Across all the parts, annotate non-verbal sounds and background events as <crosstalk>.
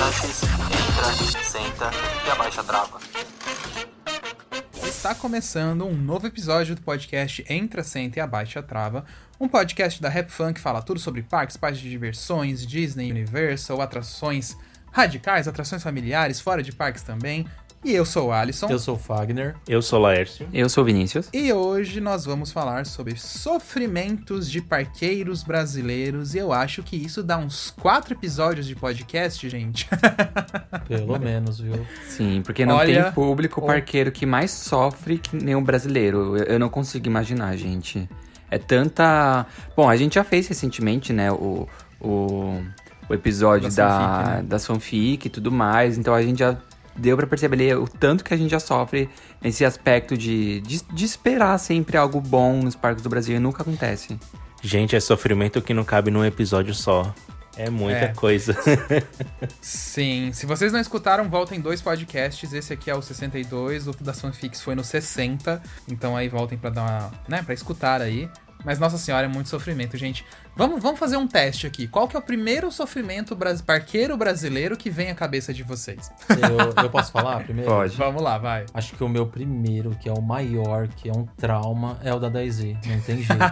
Entra, senta e abaixa a trava. Está começando um novo episódio do podcast Entra, Senta e Abaixa a Trava, um podcast da Rap Fun que fala tudo sobre parques, parques de diversões, Disney, Universal, atrações radicais, atrações familiares, fora de parques também. E eu sou o Alisson. Eu sou o Fagner. Eu sou o Laércio. Eu sou o Vinícius. E hoje nós vamos falar sobre sofrimentos de parqueiros brasileiros. E eu acho que isso dá uns quatro episódios de podcast, gente. <laughs> Pelo menos, viu? Sim, porque não Olha, tem público parqueiro que mais sofre que nem o brasileiro. Eu, eu não consigo imaginar, gente. É tanta. Bom, a gente já fez recentemente, né? O, o, o episódio Das da, fanfic, né? fanfic e tudo mais. Então a gente já deu pra perceber o tanto que a gente já sofre nesse aspecto de, de, de esperar sempre algo bom nos parques do Brasil e nunca acontece. Gente, é sofrimento que não cabe num episódio só. É muita É. coisa. <laughs> Sim, se vocês não escutaram, voltem dois podcasts. Esse aqui é o 62, o das fanfics foi no 60. Então aí voltem pra dar uma, né, para escutar aí. Mas nossa senhora, é muito sofrimento, gente. Vamos, vamos fazer um teste aqui. Qual que é o primeiro sofrimento bras- parqueiro brasileiro que vem à cabeça de vocês? Eu, eu posso falar primeiro? Pode. Vamos lá, vai. Acho que o meu primeiro, que é o maior, que é um trauma, é o da Daisy. Não tem jeito.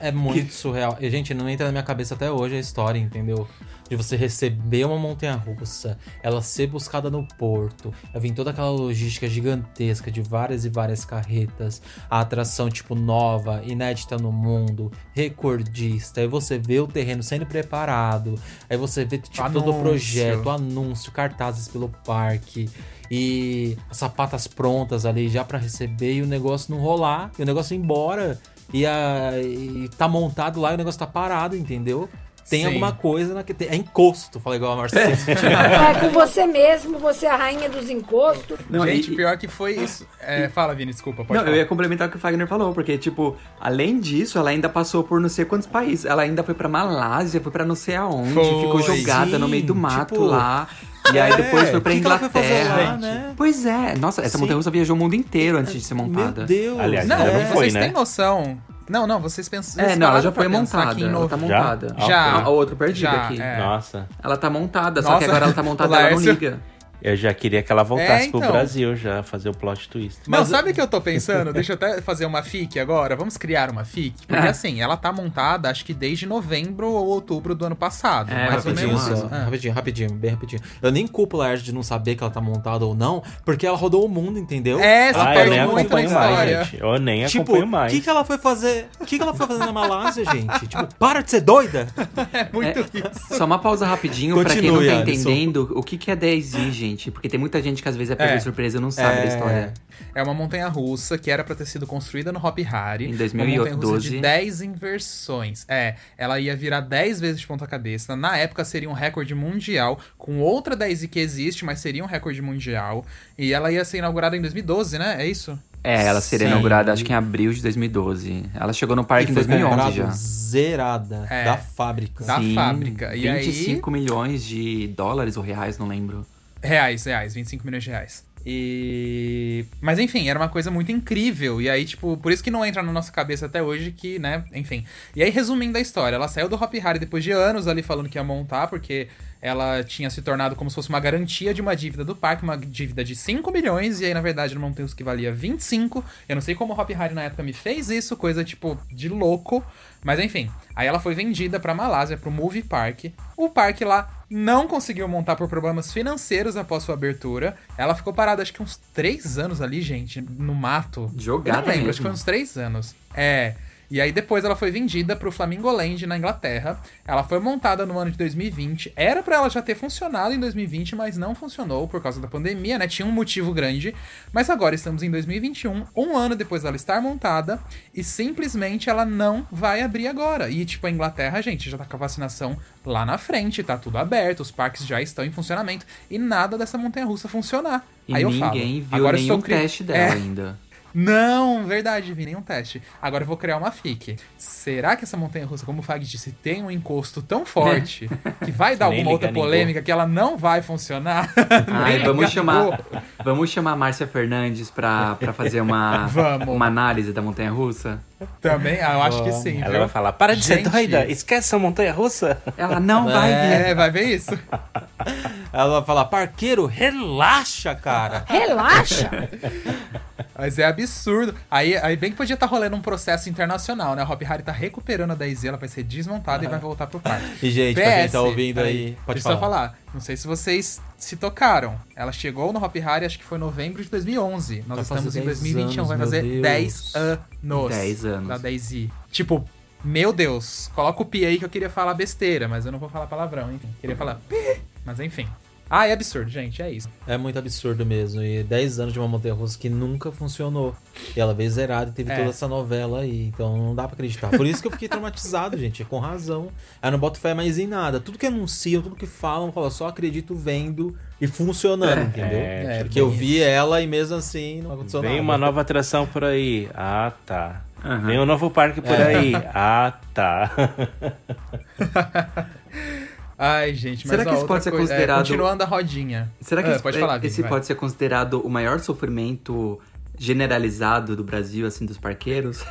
é, é muito <laughs> surreal. E, gente, não entra na minha cabeça até hoje a história, entendeu? De você receber uma montanha russa, ela ser buscada no porto, vem toda aquela logística gigantesca de várias e várias carretas, a atração, tipo, nova, inédita no mundo, recordista, aí você vê o terreno sendo preparado, aí você vê, tipo, todo o Anúncio. projeto, anúncio, cartazes pelo parque e as sapatas prontas ali já pra receber e o negócio não rolar, e o negócio ir embora e, a, e tá montado lá e o negócio tá parado, entendeu? Tem Sim. alguma coisa na que tem. É encosto, falei igual a Marcela. É com você mesmo, você é a rainha dos encostos. Não, gente, e- pior que foi isso. É, fala, Vini, desculpa, pode Não, eu falar. ia complementar o que o Fagner falou, porque, tipo, além disso, ela ainda passou por não sei quantos países. Ela ainda foi pra Malásia, foi pra não sei aonde, Foi. ficou jogada Sim, no meio do mato tipo, lá. E aí é, depois foi pra que que ela foi fazer Inglaterra. lá, né? Pois é, nossa, essa montanha russa viajou o mundo inteiro antes de ser Meu montada. Deus. Aliás, Não, não é. foi, vocês né? têm noção. Não, não, vocês pensam. É, não, ela já foi montada. Ela tá Já? montada. Ah, Já. A outra perdida Já, aqui. é. Nossa, Ela tá montada, só Nossa, que agora ela tá montada, o <laughs> ela não liga. Eu já queria que ela voltasse É, pro então. Brasil já, fazer o plot twist. Não, Mas- sabe o que eu tô pensando? Deixa eu até fazer uma FIC agora. Vamos criar uma FIC? Porque Ah. assim, ela tá montada acho que desde novembro ou outubro do ano passado. É, mais ou Rapidinho, menos só. isso. Ah. rapidinho, rapidinho, bem rapidinho. Eu nem culpo a Laerte de não saber que ela tá montada ou não, porque ela rodou o mundo, entendeu? É, você ela Ah, eu nem acompanho mais, história. gente. Eu nem Tipo, acompanho o mais. que, que ela foi fazer? O que, que ela foi fazer na Malásia, gente? Tipo, para de ser doida! <laughs> É muito É, isso. Só uma pausa rapidinho pra quem não Continue, tá Alisson. entendendo o que, que é 10i, gente. Gente? Porque tem muita gente que às vezes é pega É. de surpresa e não sabe da É. história. É uma montanha russa que era pra ter sido construída no Hop Hari. Em Uma montanha russa 2012. de 10 inversões. É, ela ia virar 10 vezes de ponta cabeça. Na época seria um recorde mundial, com outra 10 que existe, mas seria um recorde mundial. E ela ia ser inaugurada em 2012, né? É isso? É, ela seria Sim. inaugurada acho que em abril de 2012. Ela chegou no parque E em foi 2011 comprado já. zerada É. da fábrica. Da fábrica. E aí- 25 milhões de dólares ou reais, não lembro. Reais, reais, 25 milhões de reais. E. Mas enfim, era uma coisa muito incrível. E aí, tipo, por isso que não entra na nossa cabeça até hoje que, né, enfim. E aí, resumindo a história, ela saiu do Hop Hari depois de anos ali falando que ia montar, porque ela tinha se tornado como se fosse uma garantia de uma dívida do parque, uma dívida de 5 milhões, e aí, na verdade, não tem os que valia 25. Eu não sei como o Hop Hari na época me fez isso, coisa tipo de louco. Mas enfim, aí ela foi vendida pra Malásia, pro Movie Park. O parque lá não conseguiu montar por problemas financeiros após sua abertura. Ela ficou parada acho que uns 3 anos ali, gente, no mato. Jogada Eu não lembro, mesmo. acho que foi uns 3 anos. É. E aí depois ela foi vendida pro Flamingo Land na Inglaterra. Ela foi montada no ano de 2020. Era pra ela já ter funcionado em 2020, mas não funcionou por causa da pandemia, né? Tinha um motivo grande. Mas agora estamos em 2021, um ano depois dela estar montada, e simplesmente ela não vai abrir agora. E tipo, a Inglaterra, gente, já tá com a vacinação lá na frente, tá tudo aberto, os parques já estão em funcionamento e nada dessa montanha russa funcionar. E aí eu falo, ninguém viu agora nenhum estou cri- teste dela É. ainda. Não, verdade, vi nenhum teste. Agora eu vou criar uma fic. Será que essa montanha russa, como o Fag disse, tem um encosto tão forte <laughs> que vai dar alguma outra polêmica que ela não vai funcionar? <laughs> Ai, vamos chamar, vamos chamar a Márcia Fernandes pra, pra fazer uma, <laughs> Vamos. uma análise da montanha russa? Também, ah, eu acho que sim. Ela viu? vai falar, para de ser Gente. doida, esquece essa montanha russa. Ela não vai vir. É, vai ver isso. Ela vai falar, parqueiro, relaxa, cara. Relaxa. <laughs> Mas é absurdo. Aí, aí bem que podia estar rolando um processo internacional, né? A Hop Hari tá recuperando a Daisy, ela vai ser desmontada e vai voltar pro parque. E, gente, pra quem PS, tá ouvindo peraí, aí, pode deixa eu falar. falar. Não sei se vocês se tocaram. Ela chegou no Hop Hari, acho que foi em novembro de 2011. Nós Vai estamos fazer em 10 2021, vai anos, fazer meu 10 Deus. anos. 10 anos. Da Daisy. Tipo, meu Deus, coloca o pi aí que eu queria falar besteira, mas eu não vou falar palavrão, enfim. Queria falar pi, mas enfim. Ah, é absurdo, gente, é isso. É muito absurdo mesmo. E 10 anos de uma montanha russa que nunca funcionou. E ela veio zerada e teve É. toda essa novela aí. Então não dá pra acreditar. Por isso que eu fiquei traumatizado, <laughs> gente. Com razão. Eu não boto fé mais em nada. Tudo que anunciam, tudo que falam, eu falo, só acredito vendo e funcionando, entendeu? É, Porque eu vi ela e mesmo assim não aconteceu Vem nada. uma nova atração por aí. Ah, tá. Aham. Vem um novo parque por É. aí. <laughs> Ah, tá. <laughs> Ai, gente, mas Será que isso pode ser coisa- é, considerado- continuando a rodinha. Será que Ah, esse, pode falar, Vini, esse vai. pode ser considerado o maior sofrimento generalizado do Brasil, assim, dos parqueiros?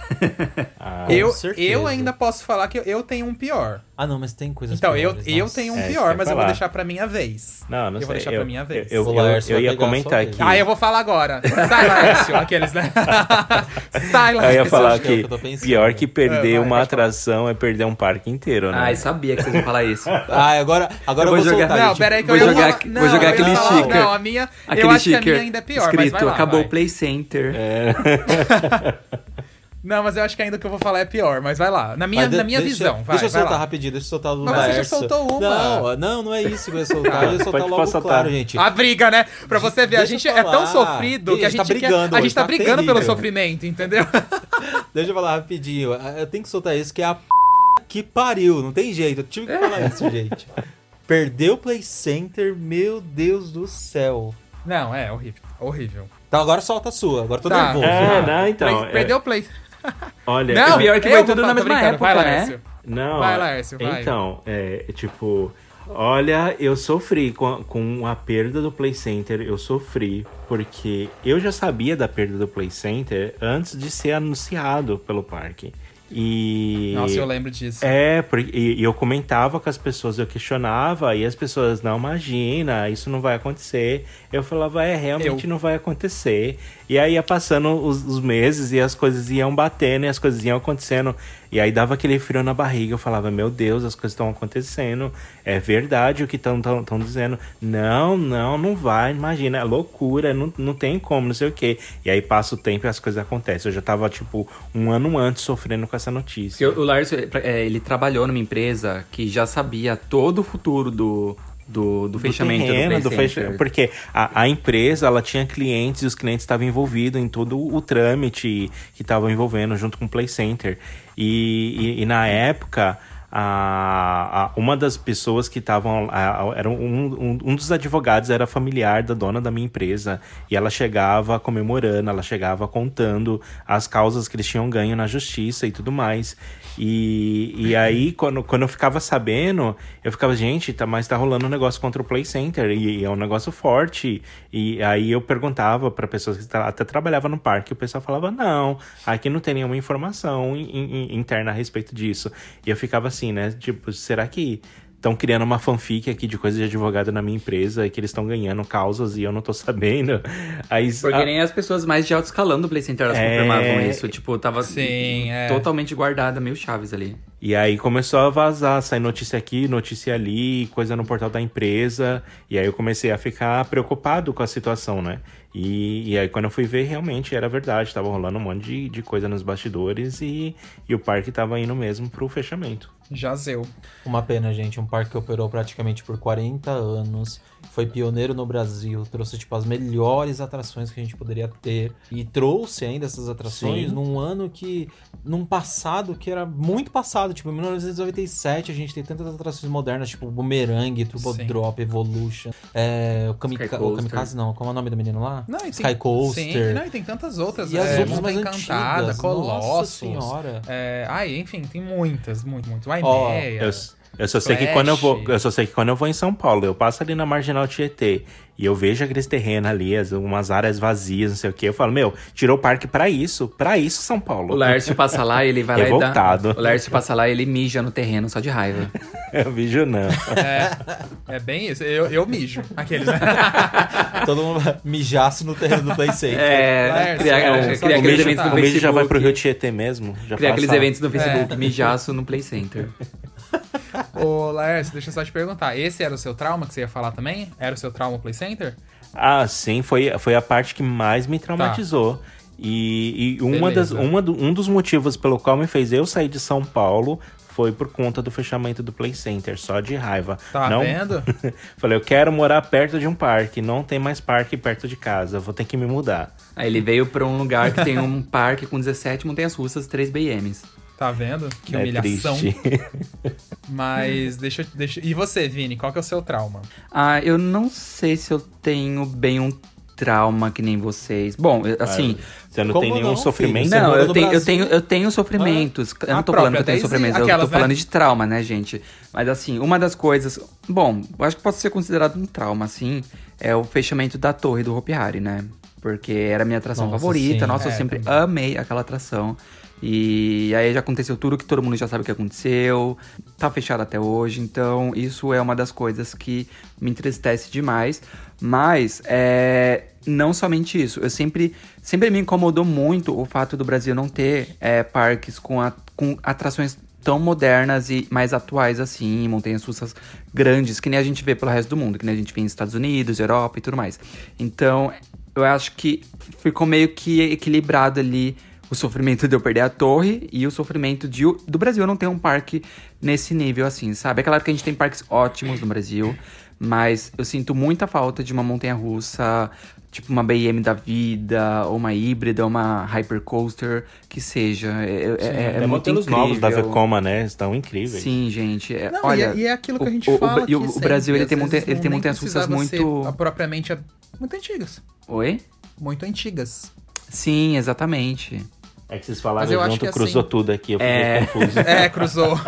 Ah, eu, eu ainda posso falar que eu tenho um pior. Ah, não, mas tem coisas Então, eu, piores, eu nossa. tenho um É, eu pior, mas eu vou deixar pra minha vez. Não, não eu sei. vou deixar eu, pra minha vez. Eu, eu, eu, eu ia comentar aqui. Ah, eu vou falar agora. Sai, Laércio. Aqueles, né? <laughs> Sai, Eu ia falar que é que eu pior que perder É, vai, uma atração é perder um parque inteiro, né? Ai, sabia que vocês iam falar isso. <laughs> Ah, agora, agora Eu eu vou vou, jogar- soltar, Não, peraí que vou eu jogar falar... não, vou jogar eu aquele falar- sticker. Não, a minha... Aquele eu acho que a minha ainda é pior, mas escrito, vai lá, acabou o Play Center. É. <laughs> Não, mas eu acho que ainda o que eu vou falar é pior, mas vai lá. Na minha, de- na minha deixa, visão, vai, Deixa eu vai soltar lá. rapidinho, deixa eu soltar o do Mas você já soltou uma. Não, não, não é isso que eu ia soltar. Eu ia <laughs> soltar logo soltar. claro, gente. A briga, né? Pra você ver, a gente é tão sofrido que a gente, tá quer- brigando a hoje, gente tá, tá brigando pelo terrível. sofrimento, entendeu? <laughs> Deixa eu falar rapidinho. Eu tenho que soltar isso, que é a p... que pariu. Não tem jeito. Eu tive que falar <laughs> isso, gente. Perdeu o Play Center, meu Deus do céu. Não, é horrível. Horrível. Então agora solta a sua. Agora tô Tá. nervoso. É, não, então. Play- é- Perdeu o play. Olha, Não, pior é que eu foi tudo na mesma brincando. época, vai, né? Laércio. Não. Vai, Laércio, vai. Então, é tipo, olha, eu sofri com a, com a perda do Play Center. Eu sofri porque eu já sabia da perda do Play Center antes de ser anunciado pelo parque. E. Nossa, eu lembro disso. É, porque, e, e eu comentava com as pessoas, eu questionava, e as pessoas, não, imagina, isso não vai acontecer. Eu falava, é, realmente Eu. não vai acontecer. E aí ia passando os, os meses e as coisas iam batendo e as coisas iam acontecendo. E aí dava aquele frio na barriga, eu falava, meu Deus, as coisas estão acontecendo. É verdade o que estão dizendo. Não, não, não vai, imagina, é loucura, não, não tem como, não sei o quê. E aí passa o tempo e as coisas acontecem. Eu já tava, tipo, um ano antes sofrendo com essa notícia. O Lars, é, ele trabalhou numa empresa que já sabia todo o futuro do, do, do fechamento terreno, do do fecha- Center. Porque a, a empresa, ela tinha clientes e os clientes estavam envolvidos em todo o trâmite que estavam envolvendo junto com o Play Center. E, e, e na época, a, a- uma das pessoas que estavam... Era um, um, um dos advogados era familiar da dona da minha empresa. E ela chegava comemorando, ela chegava contando as causas que eles tinham ganho na justiça e tudo mais. E, e aí, quando, quando eu ficava sabendo, eu ficava, gente, tá, mas tá rolando um negócio contra o Play Center e, é um negócio forte. E aí eu perguntava para pessoas que até trabalhavam no parque, e o pessoal falava, não, aqui não tem nenhuma informação in- in- interna a respeito disso. E eu ficava assim, né? Tipo, será que estão criando uma fanfic aqui de coisa de advogado na minha empresa e que eles estão ganhando causas e eu não tô <laughs> sabendo? Aí, Porque a- nem as pessoas mais de alto escalão do Play Center elas É. confirmavam isso. Tipo, tava Sim, é. totalmente guardada, mil chaves ali. E aí começou a vazar, sair notícia aqui, notícia ali, coisa no portal da empresa. E aí eu comecei a ficar preocupado com a situação, né? E, e aí quando eu fui ver, realmente era verdade. Tava rolando um monte de, de coisa nos bastidores e, e o parque tava indo mesmo pro fechamento. Jazeu. Uma pena, gente. Um parque que operou praticamente por 40 anos. Foi pioneiro no Brasil. Trouxe, tipo, as melhores atrações que a gente poderia ter. E trouxe ainda essas atrações Sim. num ano que... Num passado que era muito passado. Tipo, em 1997 a gente tem tantas atrações modernas. Tipo, Boomerang, Turbo Sim. Drop, Evolution. É, o, Kamika Sky o. Kamikaze não. Como é o nome do menino lá? Não, e tem- Sky Coaster. Sim, não, e tem tantas outras. E as é, outras Montanha mais Encantada, antigas. Nossa Colossus. senhora. É, ai, enfim, tem muitas, muito, muito. A Ó, Imeia. Eu, eu só sei que Flash. quando eu vou, eu só sei que quando eu vou em São Paulo, eu passo ali na Marginal Tietê e eu vejo aqueles terrenos ali, as- umas áreas vazias, não sei o quê. Eu falo, meu, tirou o parque pra isso, pra isso São Paulo. O Lércio passa lá, ele vai <laughs> lá e dá... O Lércio passa lá e ele mija no terreno só de raiva. <laughs> eu vejo não. É, é bem isso. Eu, eu mijo. Aqueles, né? <laughs> Todo mundo mijaço no terreno do Play Center. É, Lércio, criar, é, criar aqueles eventos no o mídia já vai pro Facebook. Rio Tietê mesmo. Já Criar aqueles eventos no Facebook, É. mijaço no Play Center. Ô, Laércio, deixa eu só te perguntar. Esse era o seu trauma que você ia falar também? Era o seu trauma Play Center? Ah, sim, foi, foi a parte que mais me traumatizou. E, e uma das, uma do- um dos motivos pelo qual me fez eu sair de São Paulo foi por conta do fechamento do Play Center, só de raiva. Tá não, vendo? <laughs> Falei, eu quero morar perto de um parque, não tem mais parque perto de casa, vou ter que me mudar. Aí ele veio pra um lugar que tem um <laughs> parque com 17 montanhas russas, 3 BMs. Tá vendo? Que é humilhação. triste. <laughs> Mas deixa, eu- deixa. E você, Vini, qual que é o seu trauma? Ah, eu não sei se eu tenho bem um trauma que nem vocês. Bom, eu- assim. Você não tem nenhum não, sofrimento? filho? Não, mora eu tenho, eu, tenho, eu tenho sofrimentos. Eu A não tô falando que eu tenho sofrimentos, eu aquelas, tô falando né? de trauma, né, gente? Mas assim, uma das coisas. Bom, eu acho que pode ser considerado um trauma, assim, é o fechamento da torre do Hopi Hari, né? Porque era a minha atração Nossa, favorita. sim, Nossa, eu é, sempre também. amei aquela atração. E aí já aconteceu tudo que todo mundo já sabe o que aconteceu. Tá fechado até hoje. Então, isso é uma das coisas que me entristece demais. Mas, é, não somente isso. Eu sempre, sempre me incomodou muito o fato do Brasil não ter é, parques com, a- com atrações tão modernas e mais atuais assim, montanhas russas grandes, que nem a gente vê pelo resto do mundo, que nem a gente vê nos Estados Unidos, Europa e tudo mais. Então, eu acho que ficou meio que equilibrado ali o sofrimento de eu perder a torre e o sofrimento de, o- do Brasil não ter um parque nesse nível assim, sabe? É claro que a gente tem parques ótimos no Brasil, mas eu sinto muita falta de uma montanha russa, tipo uma BM da vida, ou uma híbrida, uma hypercoaster, que seja. É, é- é, Tem muito incrível. novos da Vekoma, né? Estão incríveis. Sim, gente. é- Não, olha, e, é, e é aquilo que a gente o, o- fala. o- que e o, Brasil ele tem, montanha, ele tem montanhas russas muito. a- propriamente muito antigas. Oi? Muito antigas. Sim, exatamente. É que vocês falaram eu acho junto, que cruzou assim- tudo aqui, eu fiquei É. confuso. <laughs> É, cruzou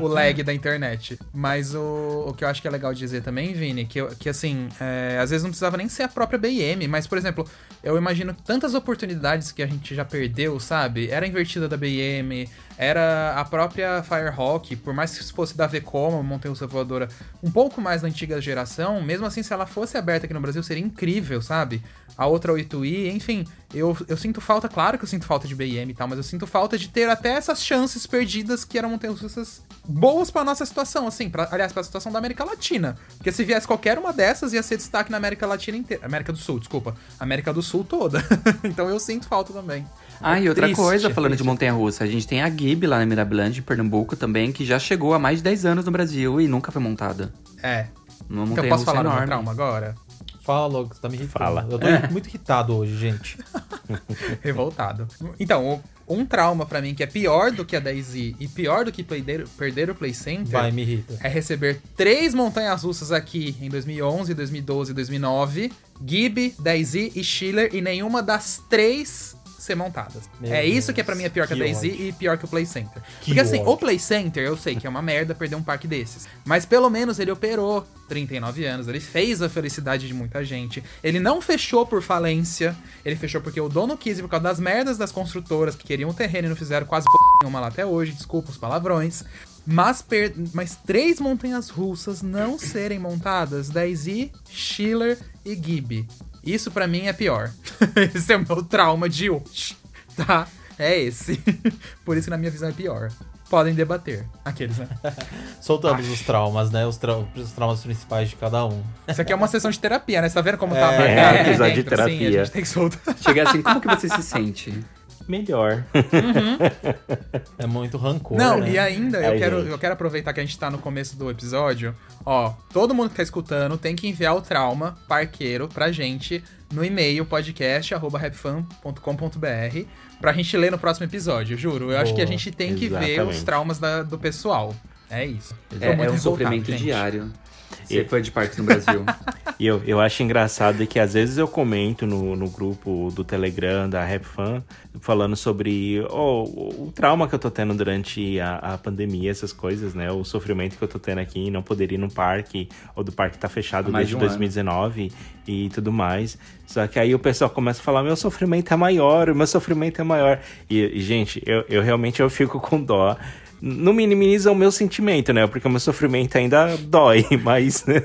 o lag da internet. Mas o, o que eu acho que é legal dizer também, Vini, que, eu- que assim, é, às vezes não precisava nem ser a própria BM, mas, por exemplo, eu imagino tantas oportunidades que a gente já perdeu, sabe? Era invertida da BM, era a própria Firehawk, por mais que fosse da Vekoma, Montanha Voadora, um pouco mais da antiga geração, mesmo assim, se ela fosse aberta aqui no Brasil, seria incrível, sabe? A outra 8i, enfim, eu, eu sinto falta, claro que eu sinto falta de BM e tal, mas eu sinto falta de ter até essas chances perdidas que eram montanhas russas boas pra nossa situação, assim, pra, aliás, pra situação da América Latina. Porque se viesse qualquer uma dessas, ia ser destaque na América Latina inteira. América do Sul, desculpa. América do Sul toda. <laughs> então eu sinto falta também. Ah, e outra Triste, coisa, falando de triste. montanha russa, a gente tem a Gib lá na Mirabilândia, em Pernambuco também, que já chegou há mais de 10 anos no Brasil e nunca foi montada. É. Uma Então posso falar do meu enorme. trauma agora? Fala logo, você tá me irritando. Fala. Eu tô É. <laughs> muito irritado hoje, gente. <laughs> Revoltado. Então, um trauma pra mim que é pior do que a Daisy e pior do que perder, perder o Play Center Vai, me irrita. é receber três montanhas russas aqui em 2011, 2012 e 2009. Gibby, Daisy e Schiller e nenhuma das três ser montadas. Meu é isso Deus, que é pra mim é pior que, que a Daisy ódio. e pior que o Play Center. Que Porque assim, ódio. o Play Center eu sei que é uma merda perder um parque desses. Mas pelo menos ele operou 39 anos, ele fez a felicidade de muita gente. Ele não fechou por falência, ele fechou porque o dono quis e por causa das merdas das construtoras que queriam o terreno e não fizeram quase p nenhuma lá até hoje, desculpa os palavrões. Mas, per- mas três montanhas russas não serem montadas, Daisy, Schiller e Gibby. Isso pra mim é pior. <laughs> esse é o meu trauma de hoje. Tá? É esse. <laughs> Por isso que na minha visão é pior. Podem debater. Aqueles, né? <laughs> Soltamos os traumas, né? Os, trau- os traumas principais de cada um. Isso aqui é uma sessão de terapia, né? Você tá vendo como tá É, marcado aqui episódio de assim? A terapia. gente tem que soltar. Chega assim, como que você se sente? Melhor. <laughs> É muito rancor, Não, né? e ainda, eu quero, gente. eu quero aproveitar que a gente tá no começo do episódio. Ó, todo mundo que tá escutando tem que enviar o trauma parqueiro pra gente no e-mail podcast.rapfan.com.br pra gente ler no próximo episódio, juro. Eu acho que a Boa. gente tem que ver os Exatamente. traumas da- do pessoal. É isso. É, muito é um sofrimento gente. diário. E- Ser fã de parques no Brasil. <laughs> E eu, eu acho engraçado que às vezes eu comento no, no grupo do Telegram da Rap Fan falando sobre ó, o, trauma que eu tô tendo durante a, a pandemia, essas coisas, né? O sofrimento que eu tô tendo aqui não poder ir no parque, ou do parque tá fechado desde de um ano. 2019 e tudo mais. Só que aí o pessoal começa a falar: meu sofrimento é maior, o meu sofrimento é maior. E, e, gente, eu, eu realmente eu fico com dó. Não minimiza o meu sentimento, né? Porque o meu sofrimento ainda dói, <laughs> mas. né,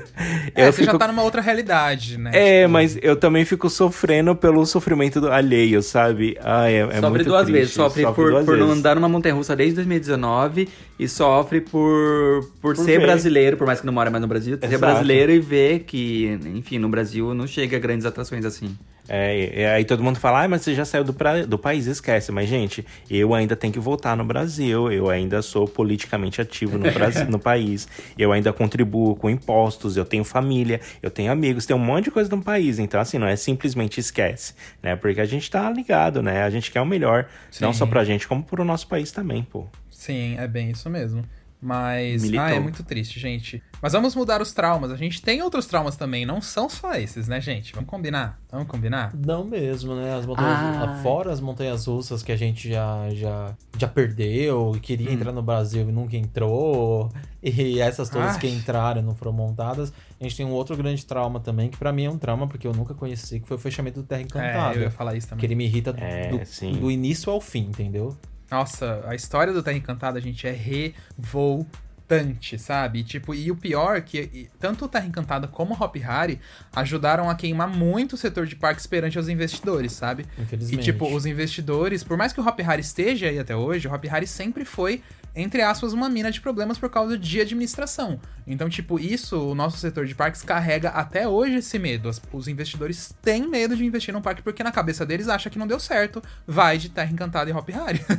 É, eu você fico já tá numa outra realidade, né? é, Tipo, mas eu também fico sofrendo pelo sofrimento do alheio, sabe? Ai, é, é sofre muito duas triste. vezes. Sofre, por, duas por não vezes. andar numa montanha russa desde 2019 e sofre por, por, Por ser ver. brasileiro, por mais que não mora mais no Brasil, ser brasileiro e ver que, enfim, no Brasil não chega a grandes atrações assim. É, é, aí todo mundo fala, ah, mas você já saiu do, pra- do país, esquece. Mas, gente, eu ainda tenho que voltar no Brasil, eu ainda sou politicamente ativo no, Brasil, <laughs> no país, eu ainda contribuo com impostos, eu tenho família, eu tenho amigos, tem um monte de coisa no país. Então, assim, não é simplesmente esquece, né? Porque a gente tá ligado, né? A gente quer o melhor, não Sim. só pra gente, como pro nosso país também, pô. Sim, é bem isso mesmo. Mas. Militou. Ah, é muito triste, gente. Mas vamos mudar os traumas. A gente tem outros traumas também, não são só esses, né, gente? Vamos combinar? Vamos combinar? Não mesmo, né? As montanhas, Ah. fora as montanhas russas que a gente já, já, já perdeu e queria entrar no Brasil e nunca entrou, e essas todas Ai. que entraram e não foram montadas, a gente tem um outro grande trauma também, que pra mim é um trauma porque eu nunca conheci, que foi o fechamento do Terra É, Encantada. eu ia falar isso que também. ele me irrita do, É, do- do início ao fim, entendeu? Nossa, a história do Terra Encantada, gente, é revoltante, sabe? E, tipo, e o pior é que e, tanto o Terra Encantada como o Hop Hari ajudaram a queimar muito o setor de parques perante aos investidores, sabe? E, Infelizmente. tipo, os investidores, por mais que o Hop Hari esteja aí até hoje, o Hop Hari sempre foi, entre aspas, uma mina de problemas por causa de administração. Então, tipo, isso, o nosso setor de parques carrega até hoje esse medo. Os investidores têm medo de investir num parque porque na cabeça deles acha que não deu certo, vai de Terra Encantada e Hop Hari. <laughs>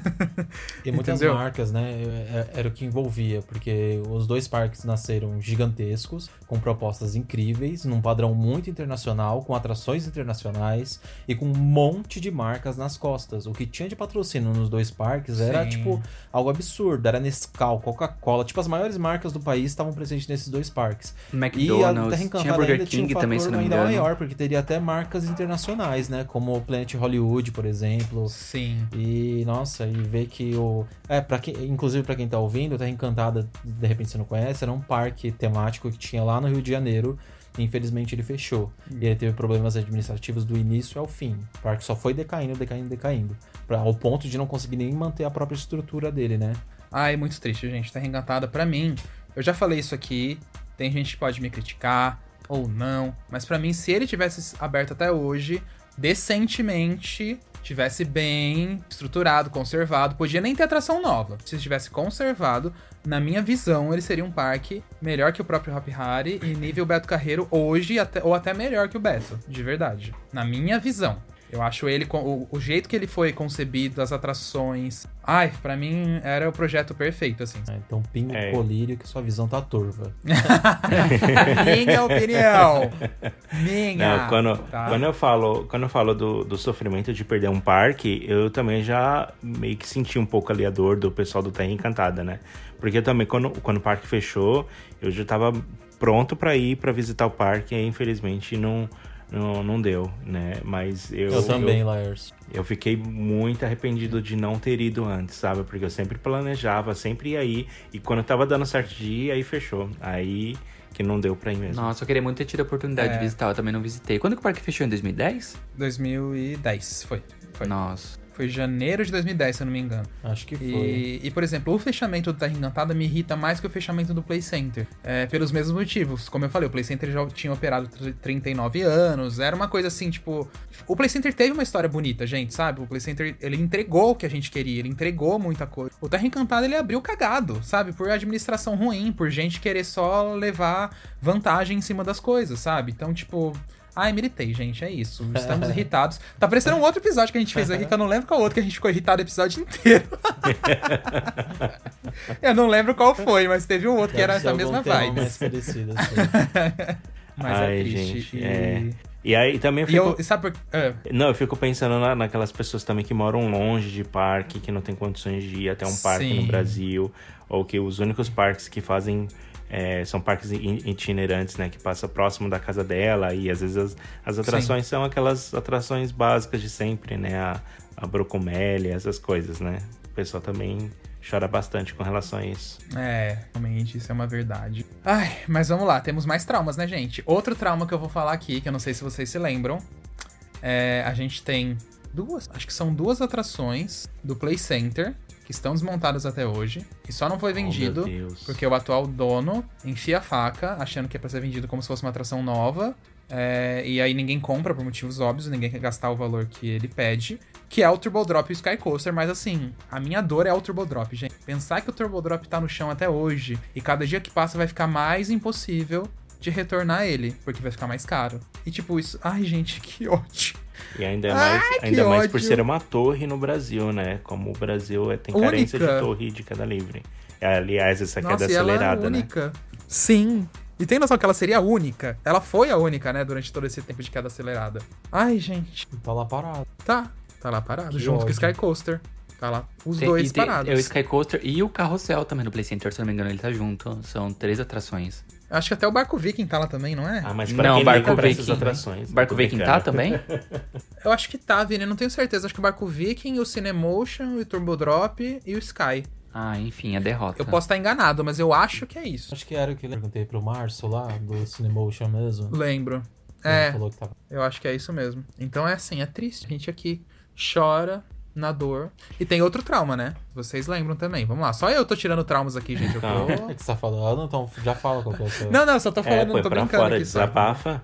E muitas Entendeu? marcas, né? é- Era o que envolvia, porque os dois parques nasceram gigantescos, com propostas incríveis, num padrão muito internacional, com atrações internacionais e com um monte de marcas nas costas. O que tinha de patrocínio nos dois parques era, Sim. tipo, algo absurdo. Era Nescau, Coca-Cola. Tipo, as maiores marcas do país estavam presentes nesses dois parques. E a McDonald's, tinha Burger ainda tinha um King fator também, se não me ainda engano. maior, porque teria até marcas internacionais, né? Como o Planet Hollywood, por exemplo. Sim. E, nossa, e ver que o. É, para quem, inclusive pra quem tá ouvindo, Terra Encantada, de repente você não conhece, era um parque temático que tinha lá no Rio de Janeiro. Infelizmente ele fechou. E ele teve problemas administrativos do início ao fim. O parque só foi decaindo, decaindo, decaindo. Pra, ao ponto de não conseguir nem manter a própria estrutura dele, né? Ai, muito triste, gente. Terra Encantada, pra mim, eu já falei isso aqui. Tem gente que pode me criticar ou não, mas pra mim, se ele tivesse aberto até hoje, decentemente, tivesse bem estruturado, conservado, podia nem ter atração nova. Se estivesse conservado, na minha visão, ele seria um parque melhor que o próprio Hop Hari e nível Beto Carreiro hoje, até- ou até melhor que o Beto, de verdade. Na minha visão. Eu acho ele, com- o, o jeito que ele foi concebido, as atrações. Ai, pra mim era o projeto perfeito, assim. É, então pinga É. o colírio que sua visão tá turva. <laughs> <laughs> Minha opinião. Minha. Não, quando, tá? quando eu falo, quando eu falo do, do sofrimento de perder um parque, eu também já meio que senti um pouco ali a dor do pessoal do Terra Encantada, né? Porque também quando, quando o parque fechou, eu já tava pronto pra ir pra visitar o parque e infelizmente não, não, não deu, né? Mas eu, Eu, também, Laers. Eu fiquei muito arrependido de não ter ido antes, sabe? Porque eu sempre planejava, sempre ia ir. E quando tava dando certo de ir, aí fechou. Aí que não deu pra ir mesmo. Nossa, eu queria muito ter tido a oportunidade É. de visitar, eu também não visitei. Quando que o parque fechou? Em 2010? 2010, foi. Foi. Nossa. Foi janeiro de 2010, se eu não me engano. Acho que foi. E, e, por exemplo, o fechamento do Terra Encantada me irrita mais que o fechamento do Play Center. É, pelos mesmos motivos. Como eu falei, o Play Center já tinha operado tr- 39 anos. Era uma coisa assim, tipo. O Play Center teve uma história bonita, gente, sabe? O Play Center, ele entregou o que a gente queria, ele entregou muita coisa. O Terra Encantada, ele abriu cagado, sabe? Por administração ruim, por gente querer só levar vantagem em cima das coisas, sabe? Então, tipo. Ai, militei, gente, é isso. <laughs> Estamos irritados. Tá parecendo um outro episódio que a gente fez aqui, que eu não lembro qual outro, que a gente ficou irritado o episódio inteiro. <laughs> eu não lembro qual foi, mas teve um outro que era Deve essa mesma vibe. mais parecido, assim. <laughs> Mas Ai, é triste. gente, e... é. E aí também eu E fico... eu, sabe por é, Não, eu fico pensando na- naquelas pessoas também que moram longe de parque, que não tem condições de ir até um parque Sim. no Brasil, ou que os únicos parques que fazem é, são parques itinerantes, né? Que passa próximo da casa dela, e às vezes as, as atrações são aquelas atrações básicas de sempre, né? A, a brocomélia, essas coisas, né? O pessoal também chora bastante com relação a isso. É, realmente, isso é uma verdade. Ai, mas vamos lá, temos mais traumas, né, gente? Outro trauma que eu vou falar aqui, que eu não sei se vocês se lembram, é a gente tem duas, acho que são duas atrações do Play Center que estão desmontadas até hoje e só não foi vendido Oh, meu Deus. porque o atual dono enfia a faca, achando que é pra ser vendido como se fosse uma atração nova. é, e aí ninguém compra por motivos óbvios, ninguém quer gastar o valor que ele pede. Que é o Turbo Drop e o Sky Coaster, mas assim, a minha dor é o Turbo Drop, gente. Pensar que o Turbo Drop tá no chão até hoje e cada dia que passa vai ficar mais impossível de retornar ele, porque vai ficar mais caro. E tipo, isso. Ai, gente, <laughs> que ódio. E ainda mais, Ai, que ainda mais por ódio. ser uma torre no Brasil, né? Como o Brasil é- tem carência Única. de torre de queda livre. Aliás, essa Nossa, queda ela é acelerada, né? única. Sim. E tem noção que ela seria a única? Ela foi a única, né, durante todo esse tempo de queda acelerada. Ai, gente. Tá lá parado. Tá. Tá lá parado, Que junto com o ódio. Sky Coaster. Tá lá. Os Tem- dois tem- parados. É o Sky Coaster e o Carrossel também no Play Center, se eu não me engano, ele tá junto. São três atrações. Acho que até o Barco Viking tá lá também, não é? Ah, mas pra Não, quem Barco liga pra essas Viking. atrações. Barco Viking tá brincando. também? <laughs> Eu acho que tá, Vini. Não tenho certeza. Acho que o Barco Viking, o Cinemotion, o Turbo Drop e o Sky. Ah, enfim, a derrota. Eu posso estar enganado, mas eu acho que é isso. Acho que era o que eu perguntei pro Márcio lá, do Cinemotion mesmo. Lembro. Ele É, falou que tava. eu acho que é isso mesmo. Então é assim, é triste. A gente aqui chora na dor. E tem outro trauma, né? Vocês lembram também. Vamos lá. Só eu tô tirando traumas aqui, gente. Eu O tô... que <laughs> você tá falando? Então já fala qual que é o seu. Não, não, só tô É, falando, põe tô pra brincando fora, aqui. só. desabafa.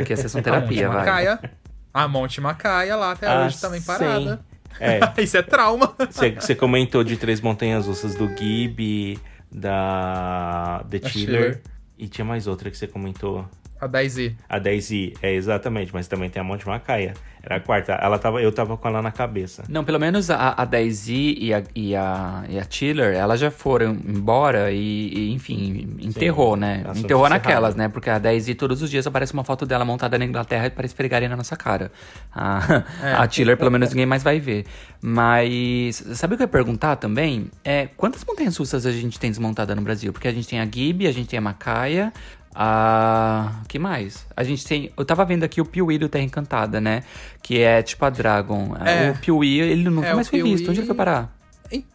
Aqui é sessão A terapia, Monte vai. Macaia. A Monte Macaia lá até Ah, hoje também parada. É, <laughs> Isso é trauma. você, comentou de três montanhas russas do Ghibli, da The Chiller. e tinha mais outra que você comentou. A 10i. A 10i, é exatamente, mas também tem a Monte Macaia. Era a quarta. Ela tava, eu tava com ela na cabeça. Não, pelo menos a, a 10i e a, e, a, e a Chiller, elas já foram embora e, e, enfim, enterrou, Sim, né? Enterrou naquelas, né? Porque a 10i todos os dias aparece uma foto dela montada na Inglaterra para esfregarem na nossa cara. A, <laughs> É. a Chiller, pelo menos, ninguém mais vai ver. Mas, sabe o que eu ia perguntar também? É, quantas montanhas russas a gente tem desmontada no Brasil? Porque a gente tem a Ghibli, a gente tem a Macaia... A. que mais? A gente tem. Eu tava vendo aqui o Piuí do Terra Encantada, né? Que é tipo a Dragon. É. O Piuí, ele nunca É, mais foi Piuí- visto. Onde ele foi parar?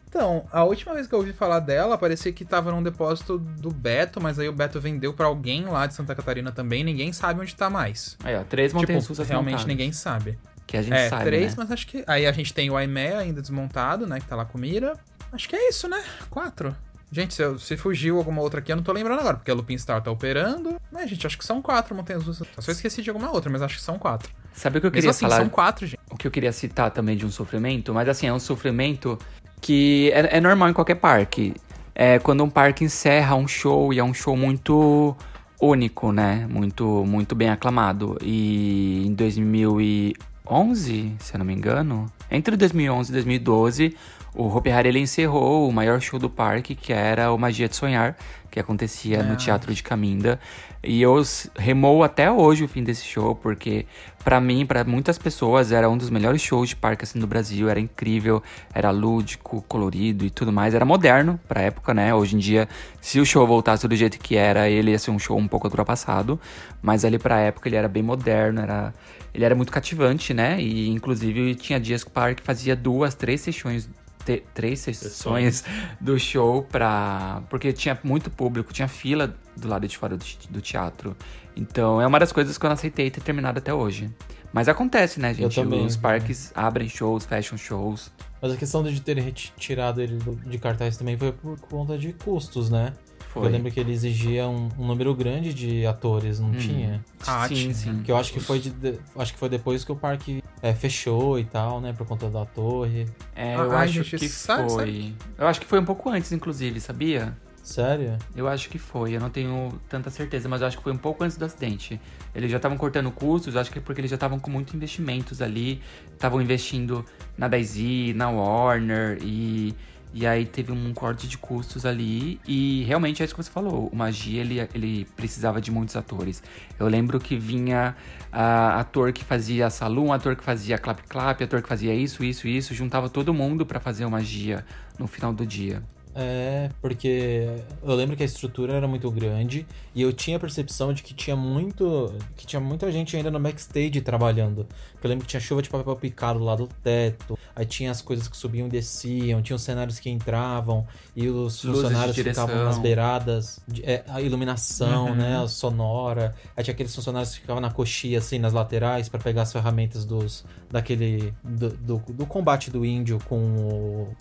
Então, a última vez que eu ouvi falar dela, parecia que tava num depósito do Beto, mas aí o Beto vendeu pra alguém lá de Santa Catarina também, ninguém sabe onde tá mais. Aí, ó, três montanhas Tipo, realmente montadas. ninguém sabe. Que a gente é, sabe, três, né? mas acho que. Aí a gente tem o Aimé ainda desmontado, né? Que tá lá com mira. Acho que é isso, né? Quatro. Gente, se, eu- se fugiu alguma outra aqui, eu não tô lembrando agora, porque a Lupin Star tá operando. Mas, gente, acho que são quatro montanhas russas. Só esqueci de alguma outra, mas acho que são quatro. Sabe o que eu Mesmo queria assim, falar? são quatro, gente. O que eu queria citar também de um sofrimento, mas assim, é um sofrimento que é, é normal em qualquer parque. É quando um parque encerra um show e é um show muito único, né? Muito, muito bem aclamado. E em 2011, se eu não me engano. Entre 2011 e 2012, o Hopi Hari ele encerrou o maior show do parque, que era o Magia de Sonhar, que acontecia no Ah. Teatro de Caminda. E eu remou até hoje o fim desse show, porque pra mim, pra muitas pessoas, era um dos melhores shows de parque assim do Brasil. Era incrível, era lúdico, colorido e tudo mais. Era moderno pra época, né? Hoje em dia, se o show voltasse do jeito que era, ele ia ser um show um pouco ultrapassado. Mas ali pra época ele era bem moderno, era... ele era muito cativante, né? E inclusive tinha dias que o parque fazia duas, três sessões te- três sessões do show pra. Porque tinha muito público, tinha fila do lado de fora do, do teatro. Então é uma das coisas que eu não aceitei ter terminado até hoje. Mas acontece, né, gente? também, Os né? parques abrem shows, fecham shows. Mas a questão de terem retirado ele de cartaz também foi por conta de custos, né? Foi. Eu lembro que ele exigia um, um número grande de atores, não tinha? Ah, sim, sim. Que eu acho que foi de- de- acho que foi depois que o parque é, fechou e tal, né? Por conta da torre. É, Ah, eu ai, acho gente, que sabe- foi. sabe Eu acho que foi um pouco antes, inclusive, sabia? Sério? Eu acho que foi, eu não tenho tanta certeza, mas eu acho que foi um pouco antes do acidente. Eles já estavam cortando custos, acho que é porque eles já estavam com muitos investimentos ali, estavam investindo na 10i, na Warner, e, e aí teve um corte de custos ali, e realmente é isso que você falou, o Magia, ele, ele precisava de muitos atores. Eu lembro que vinha ah, ator que fazia Salum, ator que fazia Clap Clap, ator que fazia isso, isso, isso, juntava todo mundo pra fazer o Magia no final do dia. É, porque eu lembro que a estrutura era muito grande e eu tinha a percepção de que tinha muito. que tinha muita gente ainda no backstage trabalhando. Eu lembro que tinha chuva de papel picado lá do teto, aí tinha as coisas que subiam e desciam, tinha os cenários que entravam e os Luzes funcionários ficavam nas beiradas, é, a iluminação, Uhum. né, a sonora. Aí tinha aqueles funcionários que ficavam na coxia, assim, nas laterais, pra pegar as ferramentas dos. daquele. do, do, do combate do índio com o.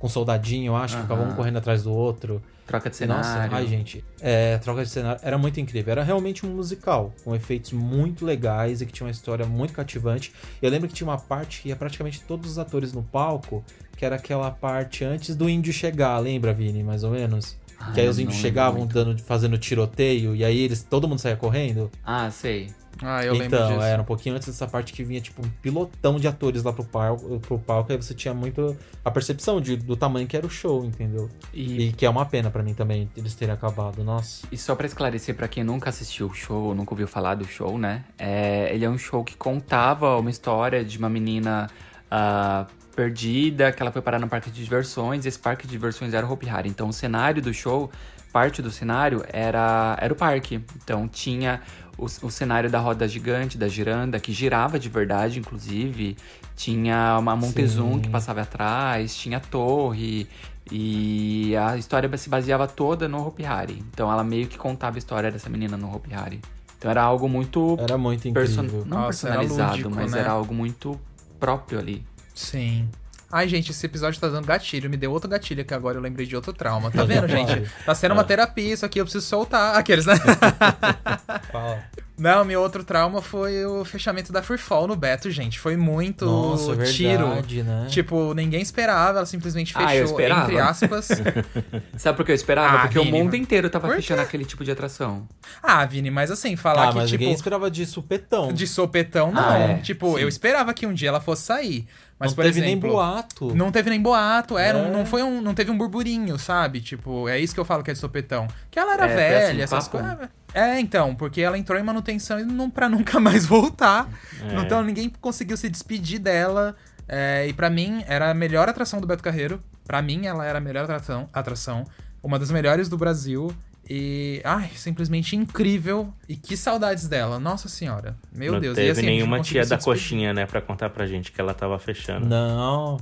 com soldadinho, eu acho, que ficavam um correndo atrás do outro. Troca de cenário. Nossa, ai, gente. É, troca de cenário era muito incrível. Era realmente um musical, com efeitos muito legais e que tinha uma história muito cativante. Eu lembro que tinha uma parte que ia praticamente todos os atores no palco, que era aquela parte antes do índio chegar, lembra, Vini, mais ou menos? Ai, que aí os índios chegavam muito. dando, fazendo tiroteio e aí eles todo mundo saía correndo. Ah, sei. Ah, eu lembro então, disso. era um pouquinho antes dessa parte que vinha tipo um pilotão de atores lá pro palco, pro palco aí você tinha muito a percepção de, do tamanho que era o show, entendeu? E, E que é uma pena pra mim também eles terem acabado. Nossa. e só pra esclarecer pra quem nunca assistiu o show, ou nunca ouviu falar do show, né? É, ele é um show que contava uma história de uma menina ah, perdida, que ela foi parar no parque de diversões, e esse parque de diversões era o Hopi Hari. Então o cenário do show, parte do cenário era, era o parque. Então tinha o, o cenário da roda gigante, da giranda, que girava de verdade, inclusive. Tinha uma Montezum Sim. que passava atrás, tinha a torre. E a história se baseava toda no Hopi Hari. Então ela meio que contava a história dessa menina no Hopi Hari. Então era algo muito Era muito perso- incrível. não Nossa, era personalizado, lúdico, mas né? era algo muito próprio ali. Sim. Ai, gente, esse episódio tá dando gatilho. Me deu outro gatilho que agora eu lembrei de outro trauma. Tá <laughs> vendo, gente? Tá sendo É. uma terapia isso aqui, eu preciso soltar. Aqueles, né? <laughs> Fala. Não, meu outro trauma foi o fechamento da Freefall no Beto, gente. Foi muito Nossa, é tiro. verdade, né? Tipo, ninguém esperava, ela simplesmente fechou, Ah, eu esperava. entre aspas. <laughs> Sabe por que eu esperava? Ah, Porque o Vini, mundo inteiro tava fechando aquele tipo de atração. ah, Vini, mas assim, falar Ah, que, mas tipo, ninguém esperava de supetão. de sopetão, não. Ah, é. Tipo, eu esperava que um dia ela fosse sair. Mas, não por teve exemplo, nem boato. Não teve nem boato, é, Não, É. não foi um, não teve um burburinho, sabe? Tipo, é isso que eu falo que é de sopetão. Que ela era É, velha, assim, essas papo. coisas. É, então, porque ela entrou em manutenção e não pra <laughs> nunca mais voltar. É. Então ninguém conseguiu se despedir dela. É, e pra mim era a melhor atração do Beto Carreiro. Pra mim ela era a melhor atração, atração, uma das melhores do Brasil. E, ai, simplesmente incrível. E que saudades dela, nossa senhora. Meu não Deus. teve e assim, nenhuma não tia da coxinha, né, pra contar pra gente que ela tava fechando. Não.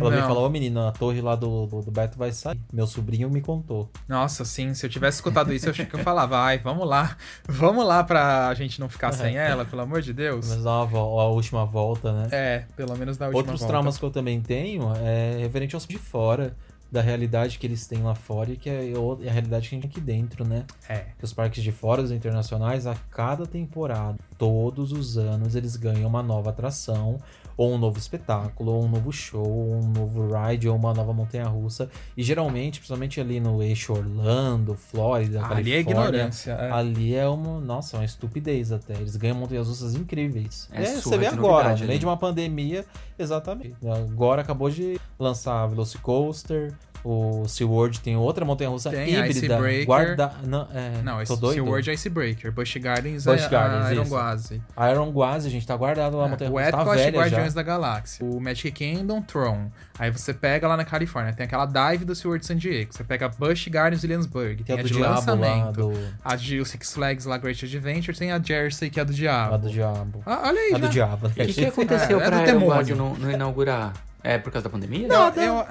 Ela Não. falar, ô menina, a torre lá do, do, do Beto vai sair. Meu sobrinho me contou. Nossa, sim, se eu tivesse escutado isso, eu acho que eu falava, ai, vamos lá, vamos lá pra gente não ficar sem ela, pelo amor de Deus. Mas a, vo- a última volta, né? É, pelo menos na última Outros volta. traumas que eu também tenho é referente aos de fora, da realidade que eles têm lá fora e que é a realidade que a gente tem aqui dentro, né? É. Que os parques de fora, os internacionais, a cada temporada, todos os anos, eles ganham uma nova atração ou um novo espetáculo, ou um novo show, ou um novo ride, ou uma nova montanha-russa. E geralmente, principalmente ali no eixo Orlando, Flórida, Ali é Califórnia, ignorância. é. Ali é uma, nossa, uma estupidez até. Eles ganham montanhas russas incríveis. É É, você vê agora, ali. de uma pandemia, exatamente. Agora acabou de lançar a Velocicoaster, o SeaWorld tem outra montanha russa Tem, híbrida, Icebreaker. guarda, não, é, Não, esse doido. SeaWorld é Icebreaker. Busch Gardens Busch é Gardens, a Iron isso. Guazi. Iron Guazi, gente, tá guardado lá a montanha o russa, tá Epcot velha Guardiões já. da Galáxia. O Magic Kingdom Tron. Aí você pega lá na Califórnia, tem aquela dive do SeaWorld San Diego. Você pega a Busch Gardens Williamsburg. Tem Tem a a do de Diabo lá, lançamento. do, A de o Six Flags lá, Great Adventure. Tem a Jersey, que é a do Diabo. a do Diabo. Ah, olha aí, A do já. Diabo. O que, que aconteceu É, é pra. Guazi não, não inaugurar? É por causa da pandemia? Não, eu,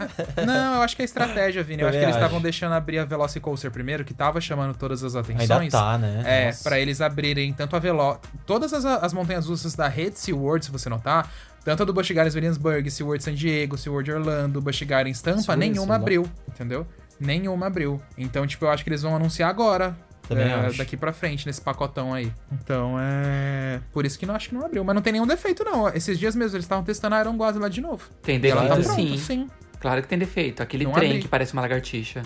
não, eu acho que é estratégia, Vini. Eu acho que eles estavam deixando abrir a Velocicoaster primeiro, que tava chamando todas as atenções. Ainda tá, né? É, Nossa. pra eles abrirem tanto a Velo... Todas as, as montanhas russas da rede SeaWorld, se você notar, tanto a do Busch Gardens Williamsburg, SeaWorld San Diego, SeaWorld Orlando, Busch Gardens Tampa, nenhuma abriu, entendeu? Nenhuma abriu. Então, tipo, eu acho que eles vão anunciar agora. Também é, acho. daqui pra frente, nesse pacotão aí. Então, é... Por isso que não acho que não abriu. Mas não tem nenhum defeito, não. Esses dias mesmo, eles estavam testando a Iron lá de novo. Tem ela tá defeito pronta, sim. sim. Claro que tem defeito. Aquele Não trem abri. que parece uma lagartixa.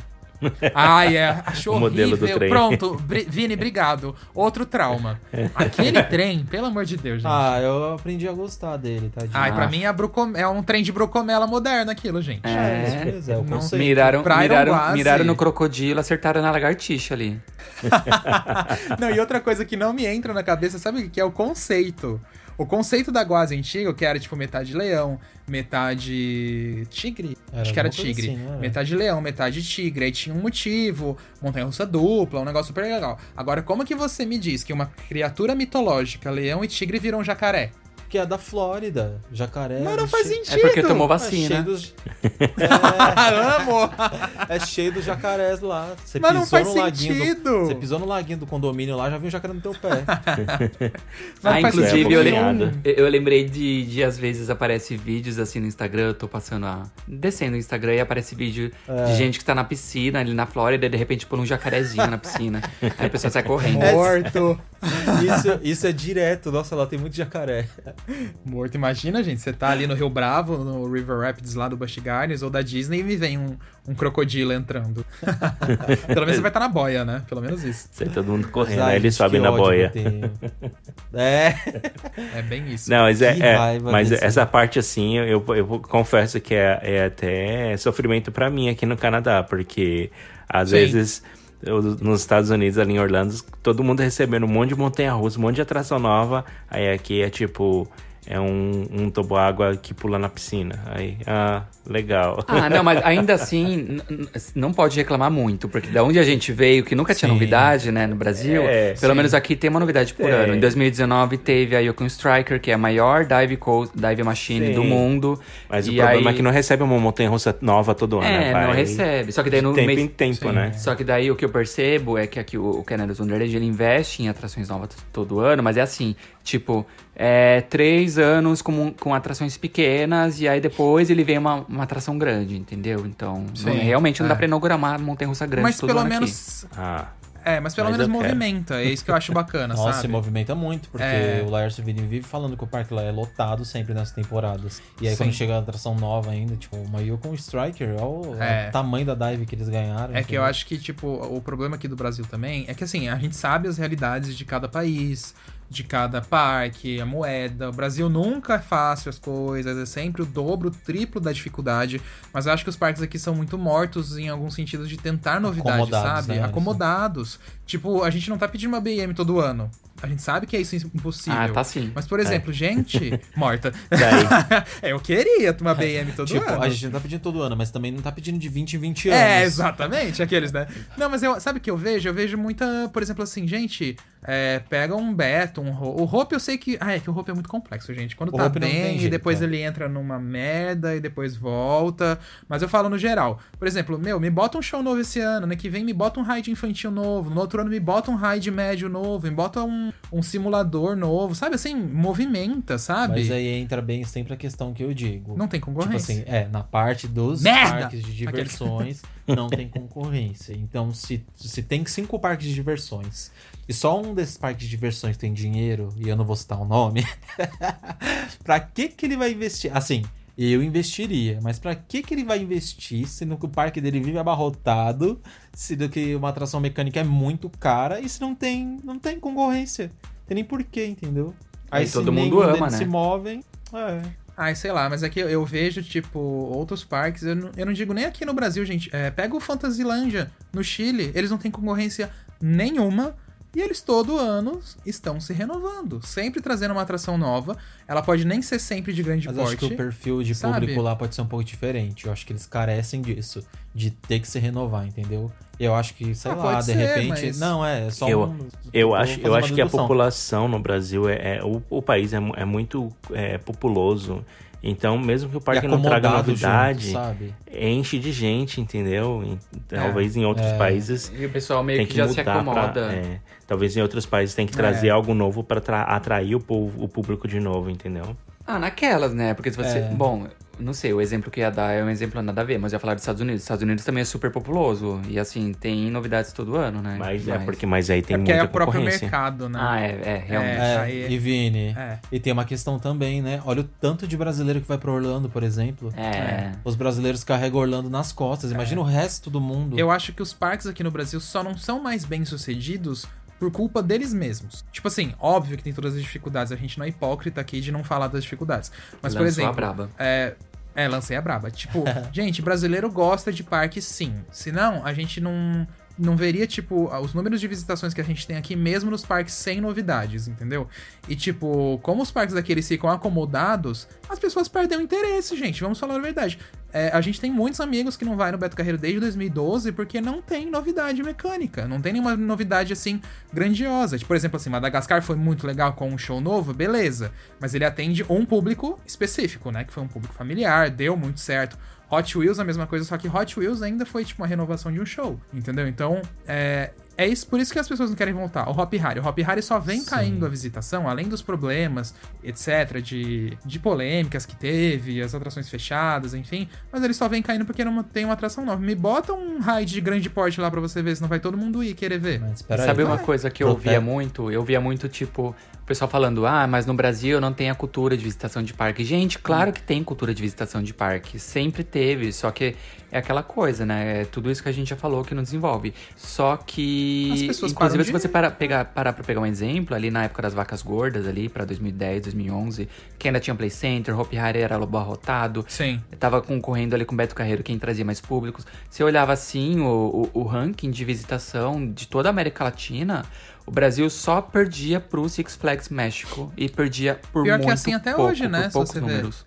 Ai, é. Achou O modelo do horrível. trem. Pronto, Bri- Vini, obrigado. Outro trauma. Aquele <laughs> trem, pelo amor de Deus, gente. Ah, eu aprendi a gostar dele, tadinho. Ai, pra ah. mim é, brucom- é um trem de brocomela moderno aquilo, gente. É. Beleza, é o Não. Miraram, Pra miraram, miraram no crocodilo, acertaram na lagartixa ali. <laughs> Não, e outra coisa que não me entra na cabeça, sabe o que é o conceito? O conceito da Guazi antiga, que era tipo metade leão, metade tigre. Era acho que era tigre. assim, era? metade leão, metade tigre. Aí tinha um motivo, montanha russa dupla, um negócio super legal. Agora, como que você me diz que uma criatura mitológica, leão e tigre, viram jacaré? Que é da Flórida. Jacaré. Mas não faz cheio- sentido. É porque tomou É cheio vacina. dos, <laughs> Amo! é cheio dos jacarés lá. Você Mas não pisou faz no laguinho do- sentido. Você pisou no laguinho do condomínio lá, já viu o jacaré no teu pé. <laughs> Não ah, faz inclusive, sentido eu, eu- eu lembrei de, de às vezes aparece vídeos assim no Instagram, eu tô passando a. descendo o Instagram e aparece vídeo É. de gente que tá na piscina ali na Flórida e de repente pula um jacarezinho na piscina. Aí a pessoa sai correndo. Morto. <laughs> Isso, isso é direto. Nossa, lá tem muito jacaré. <laughs> Morto. Imagina, gente, você tá ali no Rio Bravo, no River Rapids lá do Busch Gardens ou da Disney e vem um, um crocodilo entrando. <laughs> Pelo menos você vai estar na boia, né? Pelo menos isso. Sai todo mundo correndo, Ai, aí ele que na boia. <laughs> É. É bem isso. Não, mas é, é- mas desse- essa parte assim, eu, eu confesso que é, é até sofrimento pra mim aqui no Canadá, porque às Sim. vezes nos Estados Unidos, ali em Orlando, todo mundo recebendo um monte de montanha-russa, um monte de atração nova, aí aqui é tipo é um, um toboágua que pula na piscina. Aí, ah, legal. Ah, não, mas ainda assim, não pode reclamar muito, porque da onde a gente veio, que nunca tinha Sim. novidade, né, no Brasil, É, pelo sim. menos aqui tem uma novidade por Tem. ano. Em 2019 teve a Yukon Striker, que é a maior dive, co- dive machine Sim. do mundo. Mas o problema aí- é que não recebe uma montanha-russa nova todo ano. É, né? não Vai recebe. Só que daí no tempo mês- em tempo, né? Só que daí o que eu percebo é que aqui o, o Canada's Wonderland ele investe em atrações novas todo ano, mas é assim, tipo, é três anos com, com atrações pequenas e aí depois ele vem uma, uma atração grande, entendeu? Então, não- Sim, realmente não é. dá pra inaugurar uma montanha-russa grande Mas todo pelo ano aqui. menos. Ah, É, mas pelo Mas menos eu quero. movimenta. É isso que eu acho bacana, <laughs> Nossa, sabe? se movimenta muito, porque É. o Laércio Vini vive falando que o parque lá é lotado sempre nas temporadas. E aí Sim. quando chega a atração nova ainda, tipo, uma Yukon Striker, olha o É. o tamanho da dive que eles ganharam. É que eu acho que, tipo, o problema aqui do Brasil também é que, assim, a gente sabe as realidades de cada país, de cada parque, a moeda. O Brasil nunca é fácil as coisas, é sempre o dobro, o triplo da dificuldade. Mas eu acho que os parques aqui são muito mortos em algum sentido de tentar novidade, Acomodados, sabe? né, Acomodados. Tipo, a gente não tá pedindo uma BM todo ano. A gente sabe que é isso impossível. Ah, tá sim. Mas, por exemplo, gente. <laughs> Morta. É, <laughs> eu queria uma BM todo Tipo, ano. a gente não tá pedindo todo ano, mas também não tá pedindo de 20 em 20 anos. É, exatamente, aqueles, né? Não, mas eu, sabe o que eu vejo? Eu vejo muita, por exemplo, assim, gente, é, pega um Beto, um O Hope eu sei que. Ah, é que o Hope é muito complexo, gente. Quando O tá Hope bem, e depois é. ele entra numa merda e depois volta. Mas eu falo no geral. Por exemplo, meu, me bota um show novo esse ano, né? Que vem me bota um raid infantil novo. No outro ano me bota um raid médio novo. Me bota um, um, um simulador novo, sabe? Assim, movimenta, sabe? Mas aí entra bem sempre a questão que eu digo. Não tem Tipo concorrência. assim, é, na parte dos Merda! parques de diversões não tem <laughs> concorrência. Então, se, se tem cinco parques de diversões e só um desses parques de diversões tem dinheiro, e eu não vou citar o nome, <laughs> pra que que ele vai investir? Assim, eu investiria, mas pra que que ele vai investir sendo que o parque dele vive abarrotado, sendo que uma atração mecânica é muito cara e se não tem, não tem concorrência? Tem nem porquê, entendeu? Aí se todo mundo ama, né? se movem, é. Ai, sei lá, mas aqui eu, eu vejo, tipo, outros parques, eu não, eu não digo nem aqui no Brasil, gente. É, pega o Fantasilândia no Chile, eles não têm concorrência nenhuma. E eles todo ano estão se renovando, sempre trazendo uma atração nova. Ela pode nem ser sempre de grande Mas porte. acho que o perfil de sabe? público lá pode ser um pouco diferente. Eu acho que eles carecem disso, de ter que se renovar, entendeu? Eu acho que, sei Ah, lá, de ser, repente. mas- Não, é só Eu- um. Eu acho, eu acho que a população no Brasil é, é- o, o país é, é muito é, populoso. Então, mesmo que o parque não traga novidade, junto, sabe? enche de gente, entendeu? E talvez em outros é. países E o pessoal meio que, que, já se acomoda. pra, é, talvez em outros países tem que trazer É. algo novo para atrair o, povo- o público de novo, entendeu? Ah, naquelas, né? Porque se você. É. Bom, não sei, o exemplo que ia dar é um exemplo nada a ver, mas eu ia falar dos Estados Unidos. Os Estados Unidos também é super populoso. E assim, tem novidades todo ano, né? Mas é porque mas aí tem é porque muita é o próprio mercado, né? Ah, é, é, realmente. É, aí- e Vini. É. E tem uma questão também, né? Olha o tanto de brasileiro que vai pra Orlando, por exemplo. É. Os brasileiros carregam Orlando nas costas. Imagina o resto do mundo. Eu acho que os parques aqui no Brasil só não são mais bem sucedidos por culpa deles mesmos. Tipo assim, óbvio que tem todas as dificuldades, a gente não é hipócrita aqui de não falar das dificuldades. Mas, por Lançou exemplo. a braba. É, é, lancei a braba. Tipo, <laughs> gente, brasileiro gosta de parque sim. Senão, a gente não, não veria, tipo, os números de visitações que a gente tem aqui, mesmo nos parques sem novidades, entendeu? E, tipo, como os parques aqui eles ficam acomodados, as pessoas perdem o interesse, gente. Vamos falar a verdade. É, a gente tem muitos amigos que não vai no Beto Carreiro desde 2012 porque não tem novidade mecânica. Não tem nenhuma novidade, assim, grandiosa. Tipo, por exemplo, assim, Madagascar foi muito legal com um show novo, beleza. Mas ele atende um público específico, né? Que foi um público familiar, deu muito certo. Hot Wheels a mesma coisa, só que Hot Wheels ainda foi tipo uma renovação de um show, entendeu? Então, é, é isso, por isso que as pessoas não querem voltar. O Hop Harry, o Hop Harry só vem caindo a visitação, além dos problemas, etc, de, de polêmicas que teve, as atrações fechadas, enfim, mas ele só vem caindo porque não tem uma atração nova. Me bota um raid de grande porte lá pra você ver, senão vai todo mundo ir querer ver. Mas Sabe aí. uma coisa que eu ouvia muito? Eu via muito, tipo, o pessoal falando, ah, mas no Brasil não tem a cultura de visitação de parque. Gente, claro que tem cultura de visitação de parque. Sempre teve, só que é aquela coisa, né? É tudo isso que a gente já falou que não desenvolve. Só que. As pessoas inclusive, de se você ir. parar, pegar, parar pra pegar um exemplo, ali na época das vacas gordas, ali, pra 2010, 2011, que ainda tinha Play Center, Hopi Hari era abarrotado. Sim. Tava concorrendo ali com o Beto Carreiro, quem trazia mais públicos. Você olhava assim, o, o, o ranking de visitação de toda a América Latina, o Brasil só perdia pro Six Flags México e perdia por Pior muito que é assim até pouco, hoje, né, Por se poucos você ver. números.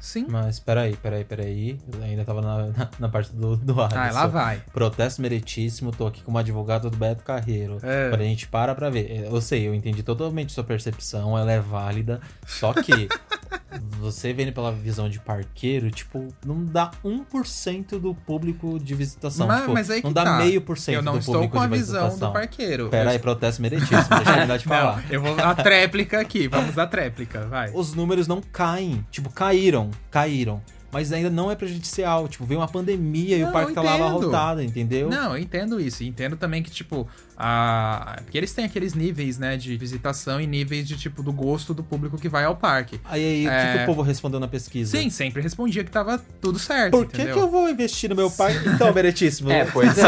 Sim. Mas peraí, peraí, peraí. Eu ainda tava na, na, na parte do, do Alisson. Ah, lá vai. Protesto meritíssimo, tô aqui como advogado do Beto Carreiro. É. Quando a gente para pra ver. É, Eu sei, eu entendi totalmente sua percepção, ela é válida. Só que <laughs> você vendo pela visão de parqueiro, tipo, não dá 1% do público de visitação. Mas, tipo, mas aí não dá tá. meio por cento Eu não do estou público com a visão do parqueiro. Pera Eu aí, protesto meritíssimo, deixa eu terminar de <laughs> falar. Não, eu vou dar tréplica aqui. Vamos dar tréplica, vai. os números não caem. Tipo, caíram, caíram. Mas ainda não é prejudicial. Tipo, veio uma pandemia e Não, o parque tá lá abarrotado, entendeu? Não, eu entendo isso. E Entendo também que, tipo, a... porque eles têm aqueles níveis, né, de visitação e níveis de, tipo, do gosto do público que vai ao parque. Aí, aí o que, É. que o povo respondeu na pesquisa? Sim, sempre respondia que tava tudo certo, Por que, que eu vou investir no meu parque? Então, Meritíssimo, <laughs> É, pois é.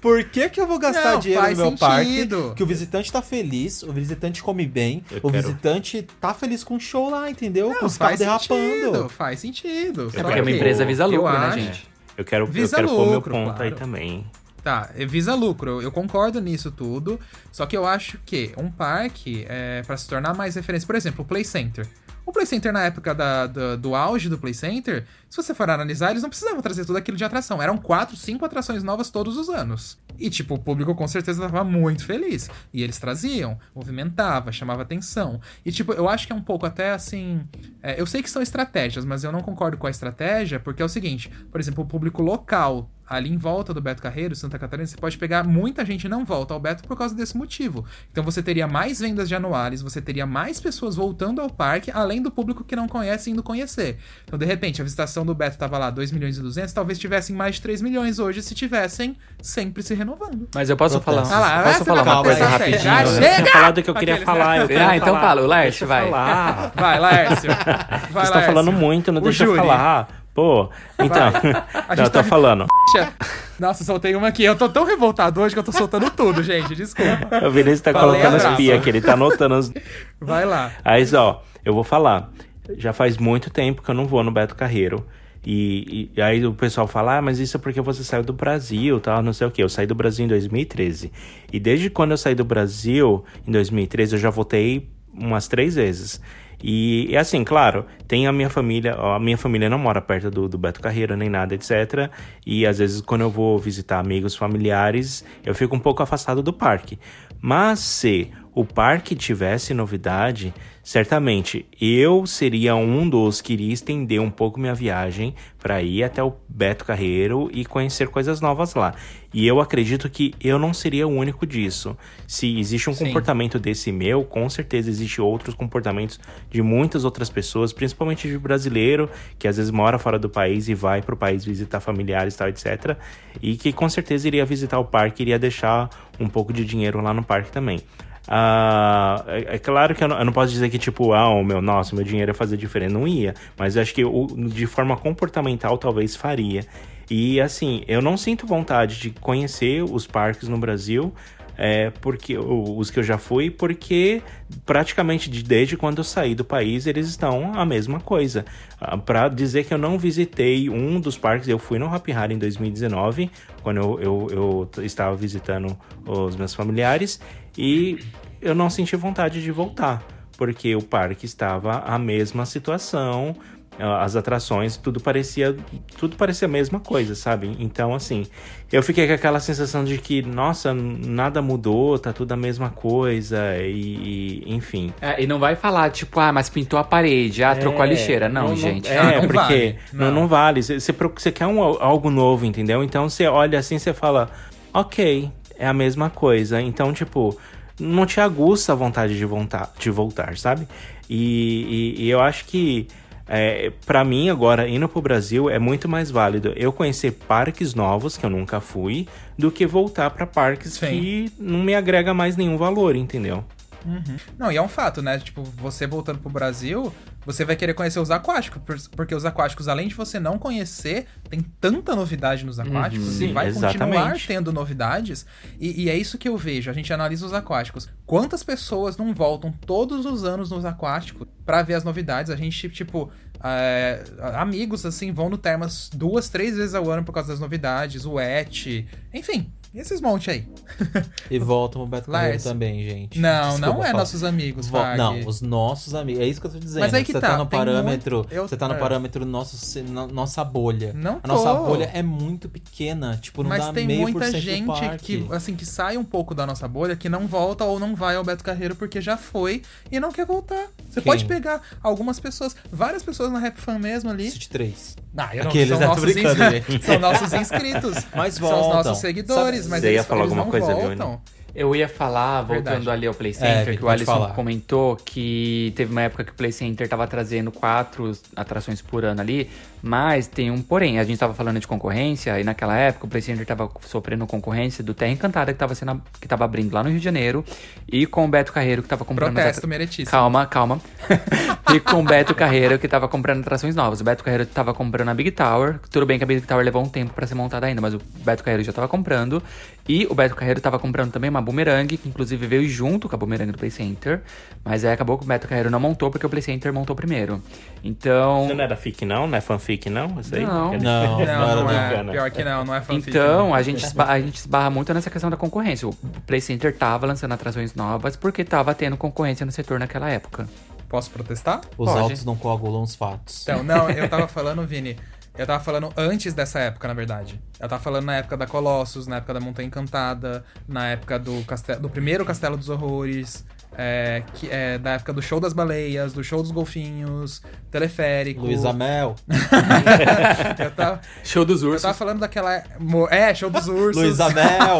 Por que, que eu vou gastar Não, dinheiro no meu sentido. parque? Que o visitante tá feliz, o visitante come bem, Eu o quero- visitante tá feliz com o show lá, entendeu? com Não, os carros derrapando. faz sentido. É porque uma que empresa visa eu lucro, né, acho- gente? Eu quero, eu quero pôr meu lucro, ponto aí claro. também. Tá, visa lucro, eu- eu concordo nisso tudo. Só que eu acho que um parque, é, para se tornar mais referência, por exemplo, o Play Center. O Play Center, na época da- da- do auge do Play Center, se você for analisar, eles não precisavam trazer tudo aquilo de atração. Eram quatro, cinco atrações novas todos os anos. E, tipo, o público com certeza tava muito feliz. E eles traziam, movimentava, chamava atenção. E, tipo, eu acho que é um pouco até assim. é, eu sei que são estratégias, mas eu não concordo com a estratégia, porque é o seguinte: por exemplo, o público local ali em volta do Beto Carreiro, Santa Catarina, você pode pegar muita gente não volta ao Beto por causa desse motivo. Então você teria mais vendas de anuários, você teria mais pessoas voltando ao parque, além do público que não conhece indo conhecer. Então, de repente, a visitação do Beto tava lá 2 milhões e 200, talvez tivessem mais de 3 milhões hoje se tivessem sempre se renovando. Mas eu posso falar, Ah lá, posso falar uma coisa rapidinho? Ah, Eu chega! falado que eu queria falar. eu queria Ah, então falar. fala, o eu vai. falar. Vai, Laércio. <laughs> Vai, Você tá falando muito, não O deixa eu júri. falar. Pô, então. A <laughs> não, gente eu tô tá- falando. Nossa, soltei uma aqui. Eu tô tão revoltado hoje que eu tô soltando tudo, gente. Desculpa. O Vinícius tá Falei colocando as pia aqui, ele tá anotando os. Vai lá. Aí, ó, eu vou falar. Já faz muito tempo que eu não vou no Beto Carreiro. E, e- aí o pessoal fala, ah, mas isso é porque você saiu do Brasil, tal, não sei o quê. Eu saí do Brasil em 2013. E desde quando eu saí do Brasil, em 2013, eu já voltei umas três vezes. E, e assim, claro, tem a minha família, a minha família não mora perto do, do Beto Carreiro nem nada, etc. E às vezes quando eu vou visitar amigos familiares, eu fico um pouco afastado do parque. Mas se o parque tivesse novidade, certamente eu seria um dos que iria estender um pouco minha viagem para ir até o Beto Carreiro e conhecer coisas novas lá. E eu acredito que eu não seria o único disso. Se existe um Sim. comportamento desse meu, com certeza existe outros comportamentos de muitas outras pessoas, principalmente de brasileiro, que às vezes mora fora do país e vai para o país visitar familiares, tal, etc. E que com certeza iria visitar o parque, iria deixar um pouco de dinheiro lá no parque também. Ah, é, é claro que eu não, eu não posso dizer que, tipo, ah, o meu, nossa, meu dinheiro ia fazer diferença. Não ia. Mas eu acho que o- de forma comportamental talvez faria. E assim, eu não sinto vontade de conhecer os parques no Brasil. É, porque os que eu já fui, porque praticamente de- desde quando eu saí do país eles estão a mesma coisa. Ah, Pra dizer que eu não visitei um dos parques, eu fui no Happy Hari em 2019, quando eu, eu, eu estava visitando os meus familiares, e eu não senti vontade de voltar, porque o parque estava a mesma situação, as atrações, tudo parecia tudo parecia a mesma coisa, sabe? Então, assim, eu fiquei com aquela sensação de que, nossa, nada mudou, tá tudo a mesma coisa, e, e, enfim. É, e não vai falar, tipo, ah, mas pintou a parede, ah, trocou a É, lixeira. Não, gente. É, Ah, não porque vale. não, Não. não vale. Você quer um, algo novo, entendeu? Então você olha assim, você fala, ok, é a mesma coisa. Então, tipo, não te aguça a vontade de voltar, de voltar sabe? E, e- e eu acho que é, para mim agora indo pro Brasil é muito mais válido eu conhecer parques novos que eu nunca fui do que voltar pra parques Sim. que não me agrega mais nenhum valor, entendeu? Não, e é um fato, né? Tipo, você voltando pro Brasil, você vai querer conhecer os aquáticos, por- porque os aquáticos, além de você não conhecer, tem tanta novidade nos aquáticos, Sim, e vai continuar exatamente. tendo novidades. E, e é isso que eu vejo, a gente analisa os aquáticos. Quantas pessoas não voltam todos os anos nos aquáticos pra ver as novidades? A gente, tipo, é, amigos, assim, vão no Termas duas, três vezes ao ano por causa das novidades, o ET, enfim, esses monte aí. E voltam pro Beto Carreiro também, gente. Não, Desculpa não é falar. nossos amigos, Vo- Fag. Não, os nossos amigos. É isso que eu tô dizendo. Mas aí que você tá, tá, no parâmetro. muito- eu- Você tá no é. parâmetro nosso, no- nossa bolha. Não A nossa tô. bolha é muito pequena. Tipo, não Mas dá tem meio por muita gente que, assim, que sai um pouco da nossa bolha, que não volta ou não vai ao Beto Carreiro porque já foi e não quer voltar. Você Quem? pode pegar algumas pessoas, várias pessoas na Rap Fan mesmo ali. City 3. Ah, eu não- Aqueles, são, né? Tô nossos <laughs> são nossos inscritos. Mas São os voltam. nossos seguidores, Sabe- mas Você ia eles, falar eles alguma coisa, voltam. Eu ia falar, voltando Verdade. ali ao Play É, Center, Vitor, que o Alisson falar. comentou que teve uma época que o Play Center tava trazendo quatro atrações por ano ali, mas tem um porém. A gente tava falando de concorrência, e naquela época o Play Center tava sofrendo concorrência do Terra Encantada, que tava, sendo, que tava abrindo lá no Rio de Janeiro, e com o Beto Carreiro, que tava comprando... Protesto atra-. Calma, calma. <laughs> e com o Beto Carreiro, que tava comprando atrações novas. O Beto Carreiro tava comprando a Big Tower. Tudo bem que a Big Tower levou um tempo pra ser montada ainda, mas o Beto Carreiro já tava comprando. E o Beto Carreiro tava comprando também uma Boomerang, que inclusive veio junto com a Boomerang do Play Center. Mas aí acabou que o Beto Carreiro não montou, porque o Play Center montou primeiro. Então... Você não era fic não? Não é fanfic não? Isso aí? Não. Não, <laughs> Não, não do- é. Pior que não, não é fanfic. Então, não. a gente, esba- a gente esbarra muito nessa questão da concorrência. O Play Center tava lançando atrações novas porque tava tendo concorrência no setor naquela época. Posso protestar? Os Pode. autos não coagulam os fatos. Então, não, eu tava falando, Vini. Eu tava falando antes dessa época, na verdade. Eu tava falando na época da Colossus, na época da Montanha Encantada, na época do, castelo, do primeiro Castelo dos Horrores. é, que é da época do show das baleias, do show dos golfinhos, teleférico. Luísa Mel. <laughs> eu tava, Show dos eu ursos. tava falando daquela. É, show dos ursos. Luísa Mel.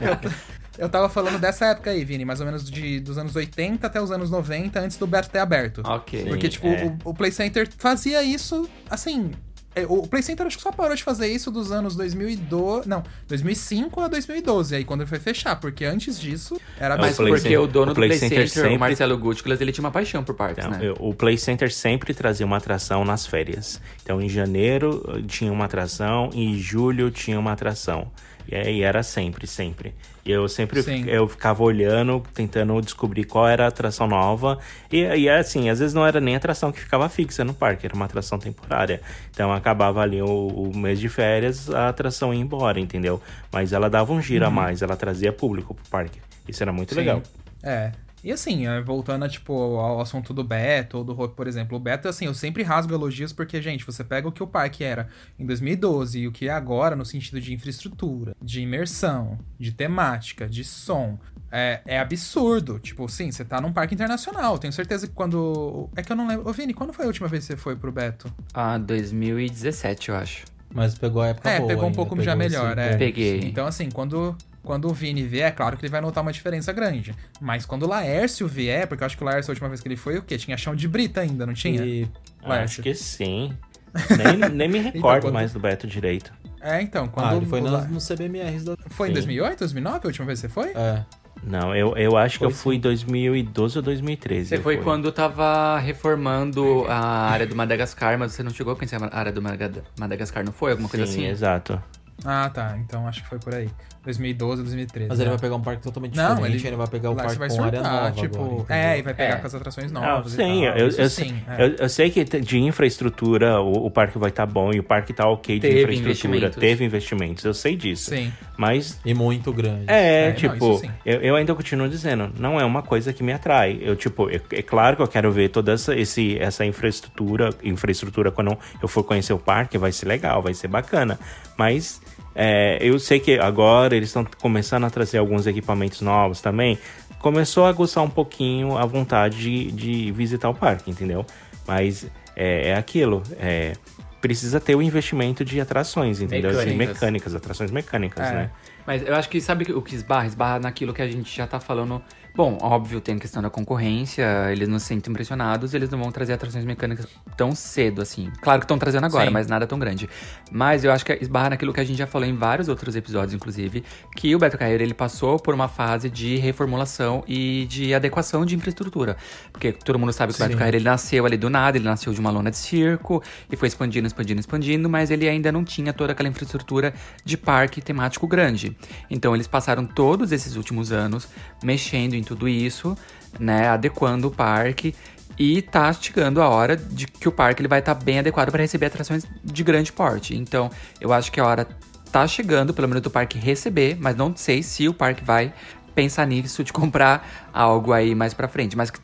Eu <laughs> tava falando dessa época aí, Vini, mais ou menos de, dos anos 80 até os anos 90, antes do Beto ter aberto. Ok. Porque, tipo, é. o, o Play Center fazia isso, assim. é, O Play Center acho que só parou de fazer isso dos anos 2012. Não, 2005 a 2012, aí quando ele foi fechar, porque antes disso era É, Play porque Center- o dono o do Play Play Center Center, sempre- o Marcelo Gutglas, ele tinha uma paixão por parques, Então, né? eu- o Play Center sempre trazia uma atração nas férias. Então, em janeiro eh, tinha uma atração, em julho tinha uma atração. E aí era sempre, sempre. E eu sempre Sim. eu ficava olhando, tentando descobrir qual era a atração nova. E, e assim, às vezes não era nem atração que ficava fixa no parque, era uma atração temporária. Então acabava ali o, o mês de férias, a atração ia embora, entendeu? Mas ela dava um giro a mais, ela trazia público pro parque. Isso era muito Sim. legal. É. E assim, é, voltando tipo, ao assunto do Beto ou do Rock, por exemplo. O Beto, assim, eu sempre rasgo elogios porque, gente, você pega o que o parque era em 2012 e o que é agora no sentido de infraestrutura, de imersão, de temática, de som. É, é absurdo. Tipo, sim, você tá num parque internacional. Tenho certeza que quando. É que eu não lembro. Ô, Vini, quando foi a última vez que você foi pro Beto? Ah, 2017, eu acho. Mas pegou a época É, boa pegou um ainda, pouco pegou já esse melhor, é. bom. Peguei. Então, assim, quando, quando o Vini vier, é claro que ele vai notar uma diferença grande. Mas quando o Laércio vier, porque eu acho que o Laércio, a última vez que ele foi, o quê? Tinha chão de brita ainda, não tinha? E Laércio. Acho que sim. <laughs> Nem, nem me recordo quando- mais do Beto direito. É, então, quando. Ah, ele foi o no, La- no CBMRs da... Foi em Sim. 2008, 2009, a última vez que você foi? É. Não, eu, eu acho que Foi eu fui em 2012 ou 2013. Você foi quando tava reformando a área do Madagascar, mas você não chegou a conhecer a área do Madaga- Madagascar, não foi? Alguma coisa Sim, assim? exato. Ah, tá. Então acho que foi por aí. 2012, 2013. Mas ele né? vai pegar um parque totalmente Não, diferente, ele- ele, vai pegar o Lá parque vai com área surtar, nova tipo, agora, é, e vai pegar É. com as atrações Não, novas sim, tal. eu, eu, sim, é. eu, eu sei que de infraestrutura o, o parque vai estar bom e o parque tá ok de Teve infraestrutura. investimentos. Teve investimentos, eu sei disso. Sim. Mas E muito grande. é, É, não, tipo, sim. eu, eu ainda continuo dizendo, não é uma coisa que me atrai. Eu, tipo, é, é claro que eu quero ver toda essa, esse, essa infraestrutura, infraestrutura quando eu for conhecer o parque, vai ser legal, vai ser bacana. Mas é, eu sei que agora eles estão começando a trazer alguns equipamentos novos também. Começou a aguçar um pouquinho a vontade de, de visitar o parque, entendeu? Mas é, é aquilo, é, precisa ter o investimento de atrações, entendeu? Assim, Mecânicas. mecânicas, atrações mecânicas, É. né? Mas eu acho que sabe o que esbarra? Esbarra naquilo que a gente já tá falando. Bom, óbvio, tem a questão da concorrência, eles não se sentem impressionados, eles não vão trazer atrações mecânicas tão cedo, assim. Claro que estão trazendo agora, Sim. mas nada tão grande. Mas eu acho que esbarra naquilo que a gente já falou em vários outros episódios, inclusive, que o Beto Carreiro, ele passou por uma fase de reformulação e de adequação de infraestrutura. Porque todo mundo sabe que o Beto Sim. Carreiro, ele nasceu ali do nada, ele nasceu de uma lona de circo, e foi expandindo, expandindo, expandindo, mas ele ainda não tinha toda aquela infraestrutura de parque temático grande. Então eles passaram todos esses últimos anos mexendo em tudo isso, né, adequando o parque e tá chegando a hora de que o parque ele vai estar bem adequado para receber atrações de grande porte. Então, eu acho que a hora tá chegando, pelo menos do parque receber, mas não sei se o parque vai pensar nisso de <laughs> comprar algo aí mais pra frente, mas que,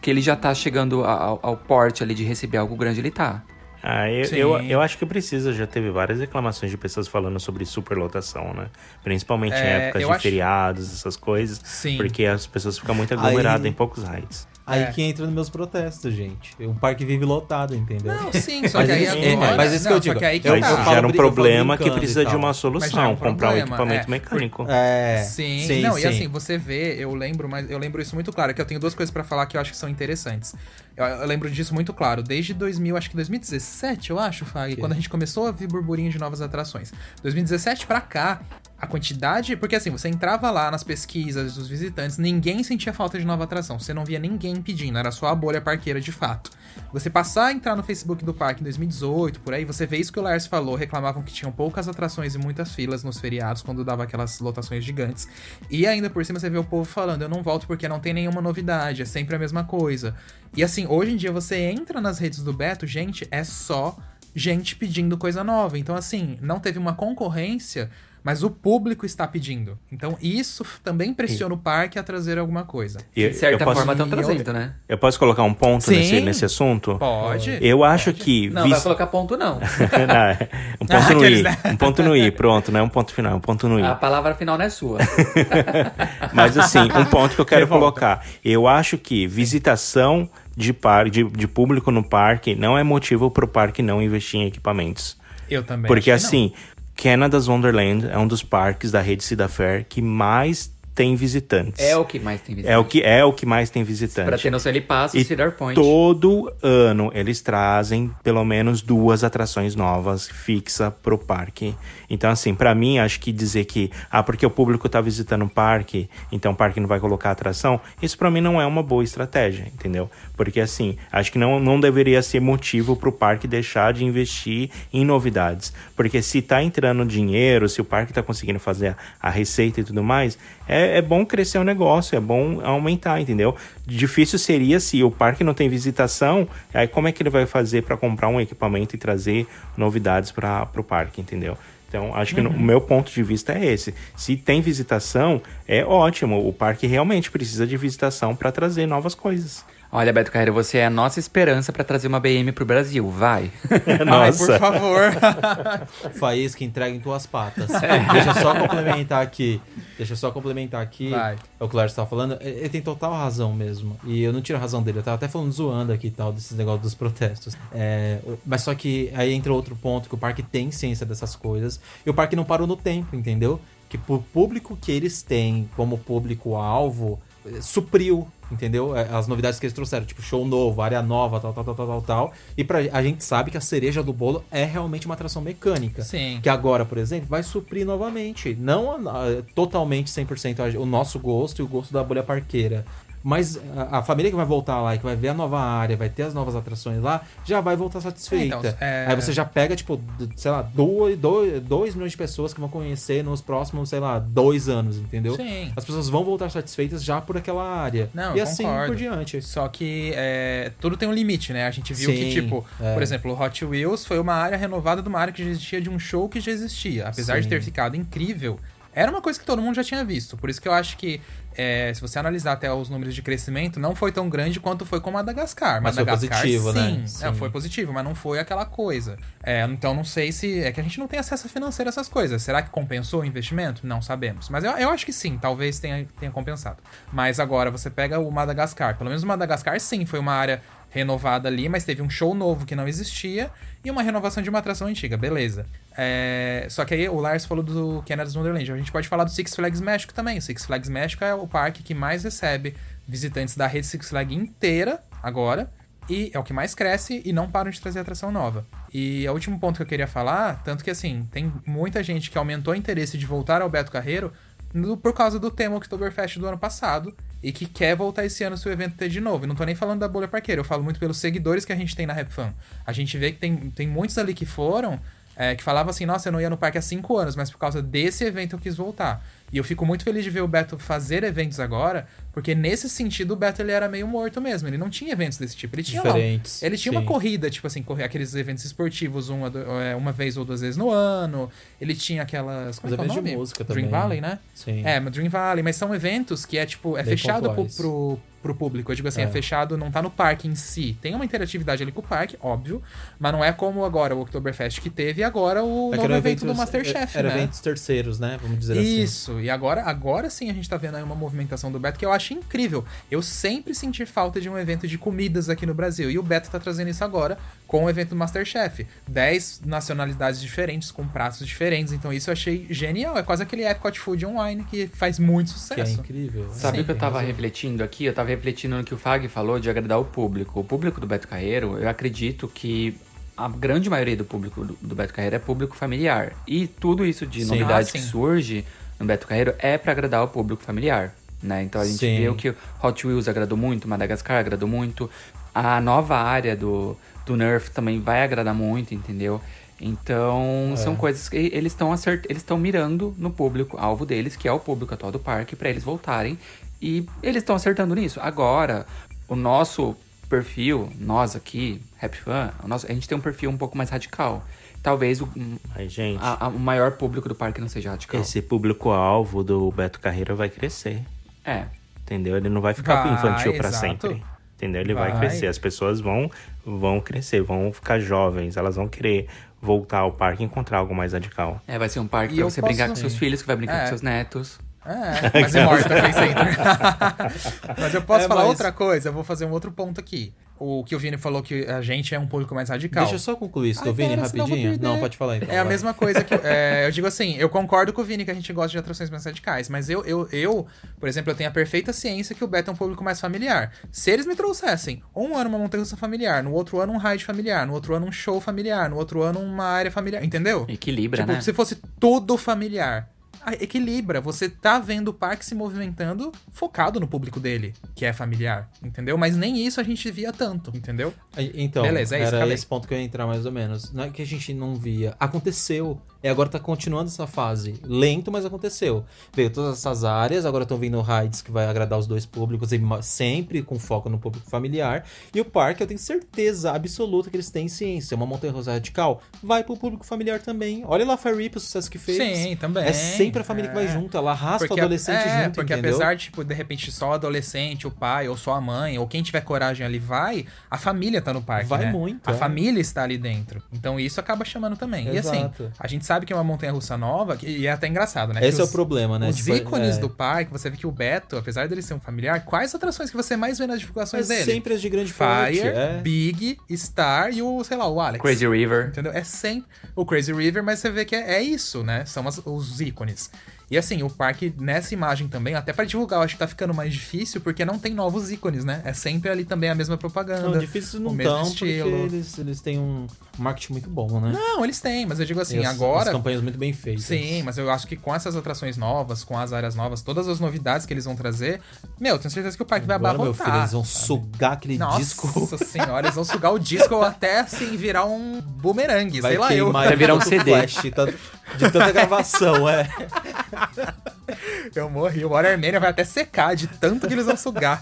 que ele já tá chegando ao, ao porte ali de receber algo grande, ele tá. Ah, eu, eu, eu acho que precisa, já teve várias reclamações de pessoas falando sobre superlotação, né? Principalmente em É, épocas eu de acho- feriados, essas coisas. Sim. Porque as pessoas ficam muito aglomeradas Aí- em poucos rides. Aí É. que entra nos meus protestos, gente. Um parque vive lotado, entendeu? Não, sim, <laughs> só Mas que aí isso- agora- é, mas isso que eu digo, que aí que eu- tá. eu gera um problema que precisa e de uma é solução, um comprar um problema, equipamento é. mecânico. É. Sim, sim, não, e sim. assim, você vê, eu lembro, mas eu lembro isso muito claro, que eu tenho duas coisas pra falar que eu acho que são interessantes. Eu, eu lembro disso muito claro, desde 2000, acho que 2017, eu acho, Fag, Que? quando a gente começou a ver burburinho de novas atrações. 2017 pra cá, a quantidade, porque assim, você entrava lá nas pesquisas dos visitantes, ninguém sentia falta de nova atração, você não via ninguém pedindo, era só a bolha parqueira de fato. Você passar a entrar no Facebook do parque em 2018, por aí, você vê isso que o Lars falou, reclamavam que tinham poucas atrações e muitas filas nos feriados, quando dava aquelas lotações gigantes. E ainda por cima você vê o povo falando, eu não volto porque não tem nenhuma novidade, é sempre a mesma coisa. E assim, hoje em dia você entra nas redes do Beto, gente, é só gente pedindo coisa nova. Então, assim, não teve uma concorrência, mas o público está pedindo. Então, isso também pressiona o parque a trazer alguma coisa. E De certa eu posso- forma estão trazendo, né? Eu posso colocar um ponto Sim. nesse, nesse assunto? Pode. Eu acho que. Não, vis- vai colocar ponto não. <laughs> Não, é um ponto no Aqueles, i. né? Um ponto no i, pronto, não é um ponto final, é um ponto no i. A palavra final não é sua. <laughs> Mas assim, um ponto que eu quero Revolta. colocar. Eu acho que visitação de, par, de, de público no parque não é motivo pro parque não investir em equipamentos. Eu também. Porque acho que não. assim, Canada's Wonderland é um dos parques da rede Cida Fair que mais tem visitantes. É o que mais tem visitante. É o que, é o que mais tem visitantes. Pra ter noção, ele passa o E Cedar Point. todo ano eles trazem pelo menos duas atrações novas fixa pro parque. Então, assim, pra mim, acho que dizer que, ah, porque o público tá visitando o parque, então o parque não vai colocar atração, isso pra mim não é uma boa estratégia, entendeu? Porque, assim, acho que não, não deveria ser motivo pro parque deixar de investir em novidades. Porque se tá entrando dinheiro, se o parque tá conseguindo fazer a, a receita e tudo mais, é, é bom crescer o negócio, é bom aumentar, entendeu? Difícil seria se o parque não tem visitação, aí como é que ele vai fazer para comprar um equipamento e trazer novidades para o parque, entendeu? Então, acho que no- o meu ponto de vista é esse. Se tem visitação, é ótimo. O parque realmente precisa de visitação para trazer novas coisas. Olha, Beto Carreiro, você é a nossa esperança pra trazer uma BM pro Brasil. Vai. <laughs> Ai, por favor. <laughs> Faísca entrega em tuas patas. Deixa eu só complementar aqui. Deixa eu só complementar aqui. Vai. É o o Lars estava falando. Ele tem total razão mesmo. E eu não tiro a razão dele. Eu tava até falando zoando aqui e tal, desses negócios dos protestos. É, mas só que aí entra outro ponto, que o parque tem ciência dessas coisas. E o parque não parou no tempo, entendeu? Que pro público que eles têm como público-alvo, eh, supriu, entendeu? Eh, As novidades que eles trouxeram, tipo show novo, área nova, tal, tal, tal, tal, tal, tal. E pra, a gente sabe que a cereja do bolo é realmente uma atração mecânica. Sim. Que agora, por exemplo, vai suprir novamente. Não ah, totalmente 100% a- o nosso gosto e o gosto da bolha parqueira. Mas a, a família que vai voltar lá e que vai ver a nova área, vai ter as novas atrações lá, já vai voltar satisfeita. Então, é- Aí você já pega, tipo, sei lá, 2 milhões de pessoas que vão conhecer nos próximos, sei lá, dois anos, entendeu? Sim. As pessoas vão voltar satisfeitas já por aquela área. Não, e assim concordo. por diante. Só que é, tudo tem um limite, né? A gente viu que, Sim, tipo, é. por exemplo, o Hot Wheels foi uma área renovada de uma área que já existia de um show que já existia. Apesar de Sim. ter ficado incrível, era uma coisa que todo mundo já tinha visto. Por isso que eu acho que, é, se você analisar até os números de crescimento, não foi tão grande quanto foi com Madagascar. Mas foi Madagascar, positivo, sim. né? É, Sim. foi positivo, mas não foi aquela coisa. É, então não sei se. É que a gente não tem acesso financeiro a essas coisas. Será que compensou o investimento? Não sabemos. Mas eu, eu acho que sim, talvez tenha, tenha compensado. Mas agora você pega o Madagascar. Pelo menos o Madagascar, sim, foi uma área renovada ali, mas teve um show novo que não existia e uma renovação de uma atração antiga, beleza. É, Só que aí o Lars falou do Canada's Wonderland. A gente pode falar do Six Flags México também. O Six Flags México é o parque que mais recebe visitantes da rede Six Flags inteira agora. E é o que mais cresce e não param de trazer atração nova. E o último ponto que eu queria falar, tanto que assim, tem muita gente que aumentou o interesse de voltar ao Beto Carreiro por causa do tema Oktoberfest do ano passado e que quer voltar esse ano se o evento ter de novo. E não tô nem falando da bolha parqueira, eu falo muito pelos seguidores que a gente tem na RapFan. A gente vê que tem, tem muitos ali que foram é, que falavam assim, nossa, eu não ia no parque há cinco anos, mas por causa desse evento eu quis voltar. E eu fico muito feliz de ver o Beto fazer eventos agora, porque nesse sentido o Beto ele era meio morto mesmo. Ele não tinha eventos desse tipo. Ele tinha lá Diferentes, ele tinha sim. uma corrida, tipo assim, correr aqueles eventos esportivos uma, é, uma vez ou duas vezes no ano. Ele tinha aquelas. Como Os é que é o eventos de nome? música Dream também. Valley, né? Sim. É, mas Dream Valley, mas são eventos que é tipo, é Bem fechado pontuais. pro, pro público. Eu digo assim, é. É. fechado, não tá no parque em si. Tem uma interatividade ali com o parque, óbvio, mas não é como agora o Oktoberfest que teve e agora o É novo evento do eventos- Masterchef, Era né? eventos terceiros, né? Vamos dizer assim. Isso, e agora, agora sim a gente tá vendo aí uma movimentação do Beto que eu acho incrível. Eu sempre senti falta de um evento de comidas aqui no Brasil, e o Beto tá trazendo isso agora com o evento do Masterchef. Dez nacionalidades diferentes, com pratos diferentes, então isso eu achei genial. É quase aquele Epcot Food Online que faz muito Que é sucesso. incrível. Sabe o que eu tava razão. refletindo aqui? Eu tava refletindo no que o Fag falou de agradar o público. O público do Beto Carreiro, eu acredito que a grande maioria do público do, do Beto Carreiro é público familiar. E tudo isso de Sim. novidade Ah, que surge no Beto Carreiro é pra agradar o público familiar. Né? Então a gente Sim. viu que Hot Wheels agradou muito, Madagascar agradou muito. A nova área do, do Nerf também vai agradar muito, entendeu? Então, É. são coisas que eles estão acert... eles estão mirando no público alvo deles, que é o público atual do parque, pra eles voltarem. E eles estão acertando nisso. Agora, o nosso perfil, nós aqui, Rap Fan, o nosso- a gente tem um perfil um pouco mais radical. Talvez o, Mas, gente, a- a- o maior público do parque não seja radical. esse público-alvo do Beto Carreira vai crescer. É. Entendeu? Ele não vai ficar Vai, infantil pra exato. sempre. Entendeu? Ele vai. Vai. crescer. As pessoas vão, vão crescer, vão ficar jovens. Elas vão querer voltar ao parque e encontrar algo mais radical. É, vai ser um parque E pra você brincar com seus filhos, que vai brincar É. com seus netos. É, mas é morto Play Center. mas eu posso É, falar mas- outra coisa, eu vou fazer um outro ponto aqui. O que o Vini falou que a gente é um público mais radical. Deixa eu só concluir isso, Ai, Vini, eu vou rapidinho. Não, pode falar então. É a mesma coisa que. <laughs> é, eu digo assim, eu concordo com o Vini que a gente gosta de atrações mais radicais, mas eu, eu, eu, por exemplo, eu tenho a perfeita ciência que o Beto é um público mais familiar. Se eles me trouxessem um ano uma montanha russa familiar, no outro ano um ride familiar, no outro ano um show familiar, no outro ano uma área familiar, entendeu? Equilibra, tipo, né? se fosse tudo familiar. Equilibra, você tá vendo o parque se movimentando focado no público dele, que é familiar, entendeu? Mas nem isso a gente via tanto, entendeu? Então, Beleza, é isso, era esse ponto que eu ia entrar mais ou menos. Não é que a gente não via. Aconteceu. E agora tá continuando essa fase. Lento, mas aconteceu. Veio todas essas áreas, agora estão vindo rides que vai agradar os dois públicos, e sempre com foco no público familiar. E o parque, eu tenho certeza absoluta que eles têm ciência. Uma montanha russa radical vai pro público familiar também. Olha lá a Fire Rip, o sucesso que fez. Sim, também. É sempre a família que vai É. junto, ela arrasta Porque, o adolescente é, junto, porque entendeu? apesar de, tipo, de repente, só o adolescente, o pai, ou só a mãe, ou quem tiver coragem ali vai, a família tá no parque, Vai né? muito, A é. família está ali dentro. Então isso acaba chamando também. E assim, Exato. a gente sabe que é uma montanha-russa nova, que- e é até engraçado, né? Esse que é os- o problema, né? Os Tipo, ícones é. do parque, você vê que o Beto, apesar dele ser um familiar, quais atrações que você mais vê nas divulgações É dele? sempre as de grande Fire, é. Big, Star e o, sei lá, o Alex. Crazy River. Entendeu? É sempre o Crazy River, mas você vê que é, é isso, né? São as- os ícones. E assim, o parque nessa imagem também, até pra divulgar, eu acho que tá ficando mais difícil porque não tem novos ícones, né? É sempre ali também a mesma propaganda. Não, difícil não o mesmo tão, porque estilo. eles, eles têm um marketing muito bom, né? Não, eles têm, mas eu digo assim, E as- agora. As campanhas muito bem feitas. Sim, mas eu acho que com essas atrações novas, com as áreas novas, todas as novidades que eles vão trazer, meu, tenho certeza que o parque vai Agora, meu abarrotar. filho, eles vão sabe? sugar aquele Nossa disco. <laughs> senhora, eles vão sugar o disco até assim virar um bumerangue, Vai sei lá eu. Vai virar um CD. Flash, tanto- de tanta gravação, é. Eu morri. O Watermania vai até secar de tanto que eles vão sugar.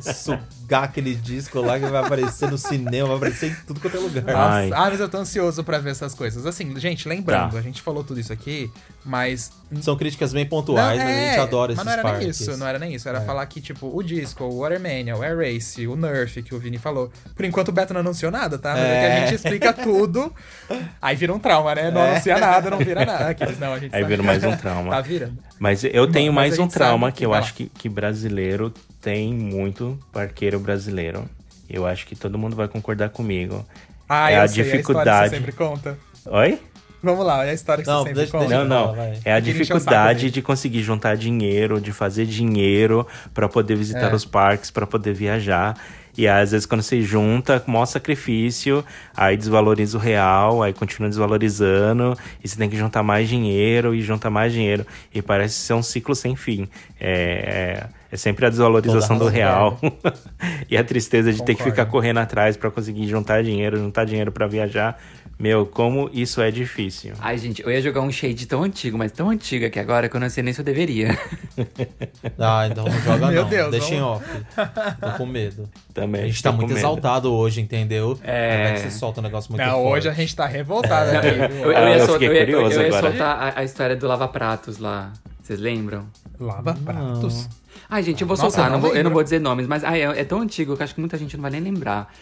Sugar aquele disco lá que vai aparecer no cinema, vai aparecer em tudo quanto é lugar. Nossa, Ai. ah, mas eu tô ansioso pra ver essas coisas. Assim, gente, lembrando, Tá. a gente falou tudo isso aqui, mas. São críticas bem pontuais, mas a gente é, adora esses Mas não era parques. nem isso, não era nem isso. Era É. falar que, tipo, o disco, o Watermania, o Air Race, o Nerf, que o Vini falou. Por enquanto o Beto não anunciou nada, tá? Mas é, que a É. gente explica tudo. Aí vira um trauma, né? Não É. anuncia nada, não vira nada. Aqueles, não, a gente Aí tá- vira mais um trauma. tá virando. Mas eu tenho Mas a mais um trauma sabe que eu vai acho que, que brasileiro tem muito parqueiro brasileiro. Eu acho que todo mundo vai concordar comigo. Ah, É eu a sei, a história que dificuldade. você sempre conta. Oi? Vamos lá, é a história que Não, você sempre conta. Não, não. falar. É a dificuldade de conseguir juntar dinheiro, de fazer dinheiro pra poder visitar É. os parques, pra poder viajar. E às vezes quando você junta, com o maior sacrifício, aí desvaloriza o real, aí continua desvalorizando, e você tem que juntar mais dinheiro e juntar mais dinheiro. E parece ser um ciclo sem fim. É, é, é sempre a desvalorização Toda do real. <laughs> e a tristeza de ter que Concordo. ficar correndo atrás pra conseguir juntar dinheiro, juntar dinheiro pra viajar. Meu, como isso é difícil. Ai, gente, eu ia jogar um shade tão antigo, mas tão antigo que agora que eu não sei nem se eu deveria. <laughs> Ah, então não joga Meu não. Deus, Deixa em vamos- off. Tô com medo. Também. A gente tá muito medo. exaltado hoje, entendeu? É. Vai que você solta um negócio muito Não, forte. hoje a gente tá revoltado <laughs> Eu, aqui. eu Ah, ia, eu sol- fiquei eu ia- curioso eu ia agora. soltar a, a história do Lava Pratos lá. Vocês lembram? Lava pratos. Ai, gente, eu vou Nossa, soltar, eu não não vou, eu não vou dizer nomes, mas ai, é, é tão antigo que acho que muita gente não vai nem lembrar.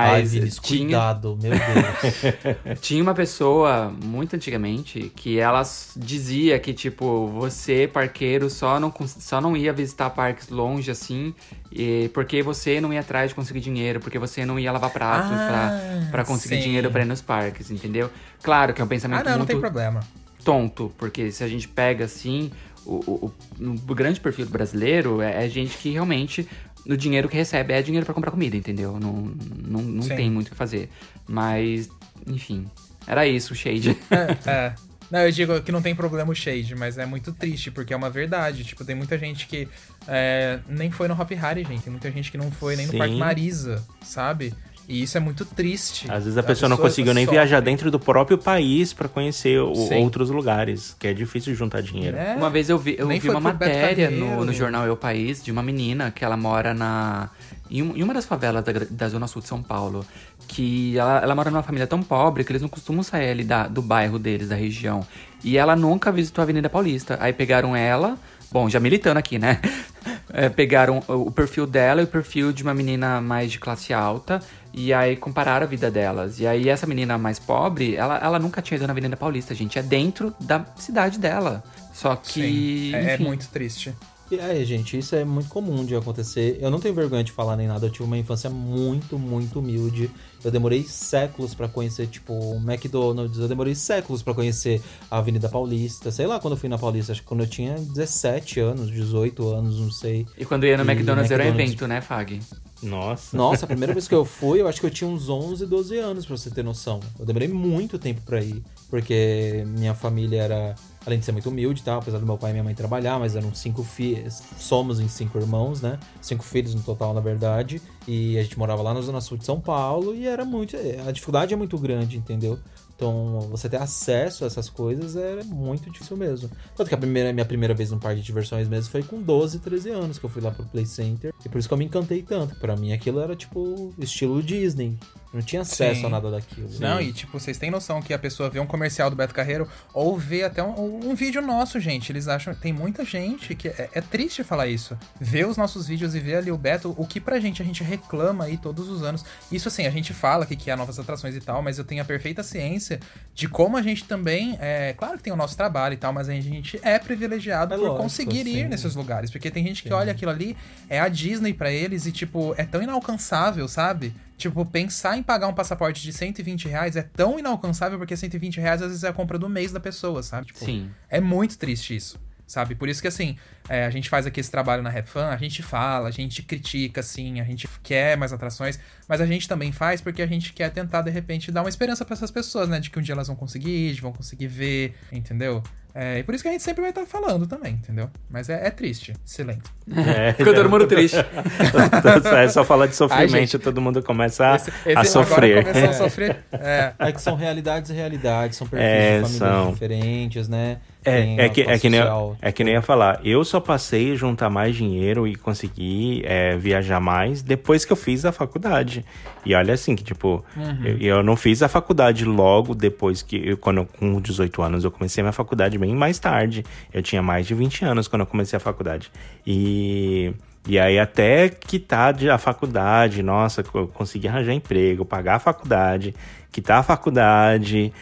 Ai, Mas Vinícius, tinha, cuidado, meu Deus. <laughs> tinha uma pessoa, muito antigamente, que ela dizia que, tipo, você, parqueiro, só não, só não ia visitar parques longe, assim, e, porque você não ia atrás de conseguir dinheiro, porque você não ia lavar pratos Ah, pra, pra conseguir sim. dinheiro pra ir nos parques, entendeu? Claro que é um pensamento Ah, não, não muito tem problema. tonto, porque se a gente pega assim, o, o, o- grande perfil do brasileiro é, é gente que realmente o dinheiro que recebe é dinheiro pra comprar comida, entendeu? Não, não, não Sim. tem muito o que fazer. Mas, enfim, era isso, o Shade. <laughs> É, é. Não, eu digo que não tem problema o shade, mas é muito triste, porque é uma verdade. Tipo, tem muita gente que é, nem foi no Hop Harry, gente. Tem muita gente que não foi nem no Sim. Parque Marisa, sabe? E isso é muito triste. Às vezes a pessoa não conseguiu nem sofre. viajar dentro do próprio país pra conhecer o- outros lugares, que é difícil juntar dinheiro. É, Uma vez eu vi, eu nem vi uma matéria no, no jornal Eu País de uma menina que ela mora na em, um- uma das favelas da, da zona sul de São Paulo. Que ela, ela mora numa família tão pobre que eles não costumam sair ali da, do bairro deles, da região. E ela nunca visitou a Avenida Paulista. Aí pegaram ela, bom, já militando aqui, né? <laughs> É, pegaram o o perfil dela e o perfil de uma menina mais de classe alta. E aí compararam a vida delas. E aí essa menina mais pobre, ela, ela nunca tinha ido na Avenida Paulista, gente. É dentro da cidade dela. Só que. Sim, é, é muito triste. E é, gente, isso é muito comum de acontecer. Eu não tenho vergonha de falar nem nada. Eu tive uma infância muito, muito humilde. Eu demorei séculos pra conhecer, tipo, o McDonald's. Eu demorei séculos pra conhecer a Avenida Paulista. Sei lá quando eu fui na Paulista. Acho que quando eu tinha 17 anos, 18 anos, não sei. E quando ia no E McDonald's, era um McDonald's. evento, né, Fag? Nossa. Nossa, a primeira vez que eu fui, eu acho que eu tinha uns 11, 12 anos, pra você ter noção. Eu demorei muito tempo pra ir, porque minha família era, além de ser muito humilde tal, apesar do meu pai e minha mãe trabalhar, mas eram cinco filhos, somos em cinco irmãos, né? Cinco filhos no total, na verdade. E a gente morava lá na Zona Sul de São Paulo e era muito. A dificuldade é muito grande, entendeu? Então, você ter acesso a essas coisas é muito difícil mesmo. Tanto que a primeira, minha primeira vez no parque de diversões mesmo foi com 12, 13 anos que eu fui lá pro Play Center. E por isso que eu me encantei tanto. Pra mim aquilo era tipo estilo Disney. Não tinha acesso Sim. a nada daquilo. Não, e tipo, vocês têm noção que a pessoa vê um comercial do Beto Carreiro ou vê até um, um vídeo nosso, gente. Eles acham. Tem muita gente que. É, é triste falar isso. Ver os nossos vídeos e ver ali o Beto, o que pra gente a gente reclama aí todos os anos. Isso assim, a gente fala que, que é novas atrações e tal, mas eu tenho a perfeita ciência de como a gente também. É, claro que tem o nosso trabalho e tal, mas a gente é privilegiado É por lógico, conseguir ir nesses lugares. Porque tem gente que olha aquilo ali, é a Disney pra eles e, tipo, é tão inalcançável, sabe? Tipo, pensar em pagar um passaporte de 120 reais é tão inalcançável porque 120 reais às vezes é a compra do mês da pessoa, sabe? Tipo, Sim. É muito triste isso, sabe? Por isso que, assim, é, a gente faz aqui esse trabalho na RapFan, a gente fala, a gente critica, assim, a gente quer mais atrações, mas a gente também faz porque a gente quer tentar, de repente, dar uma esperança pra essas pessoas, né? De que um dia elas vão conseguir, de vão conseguir ver, entendeu? É, e por isso que a gente sempre vai estar falando também, entendeu? Mas é, é triste. Silêncio. É, <laughs> Ficou todo mundo triste. é só falar de sofrimento, <laughs> Ai, gente. todo mundo começa a, Esse- esse a sofrer. A <laughs> sofrer. É. É que são realidades e realidades, são perfis É, de famílias são. diferentes, né? Tem É, é, a que, é, que nem, eu- é que nem ia falar. Eu só passei a juntar mais dinheiro e conseguir é, viajar mais depois que eu fiz a faculdade. E olha assim, que tipo, eu, eu não fiz a faculdade logo depois que, eu, quando eu, com 18 anos, eu comecei minha faculdade bem mais tarde. Eu tinha mais de 20 anos quando eu comecei a faculdade. E. E aí até quitar de- a faculdade, nossa, eu consegui arranjar emprego, pagar a faculdade, quitar a faculdade.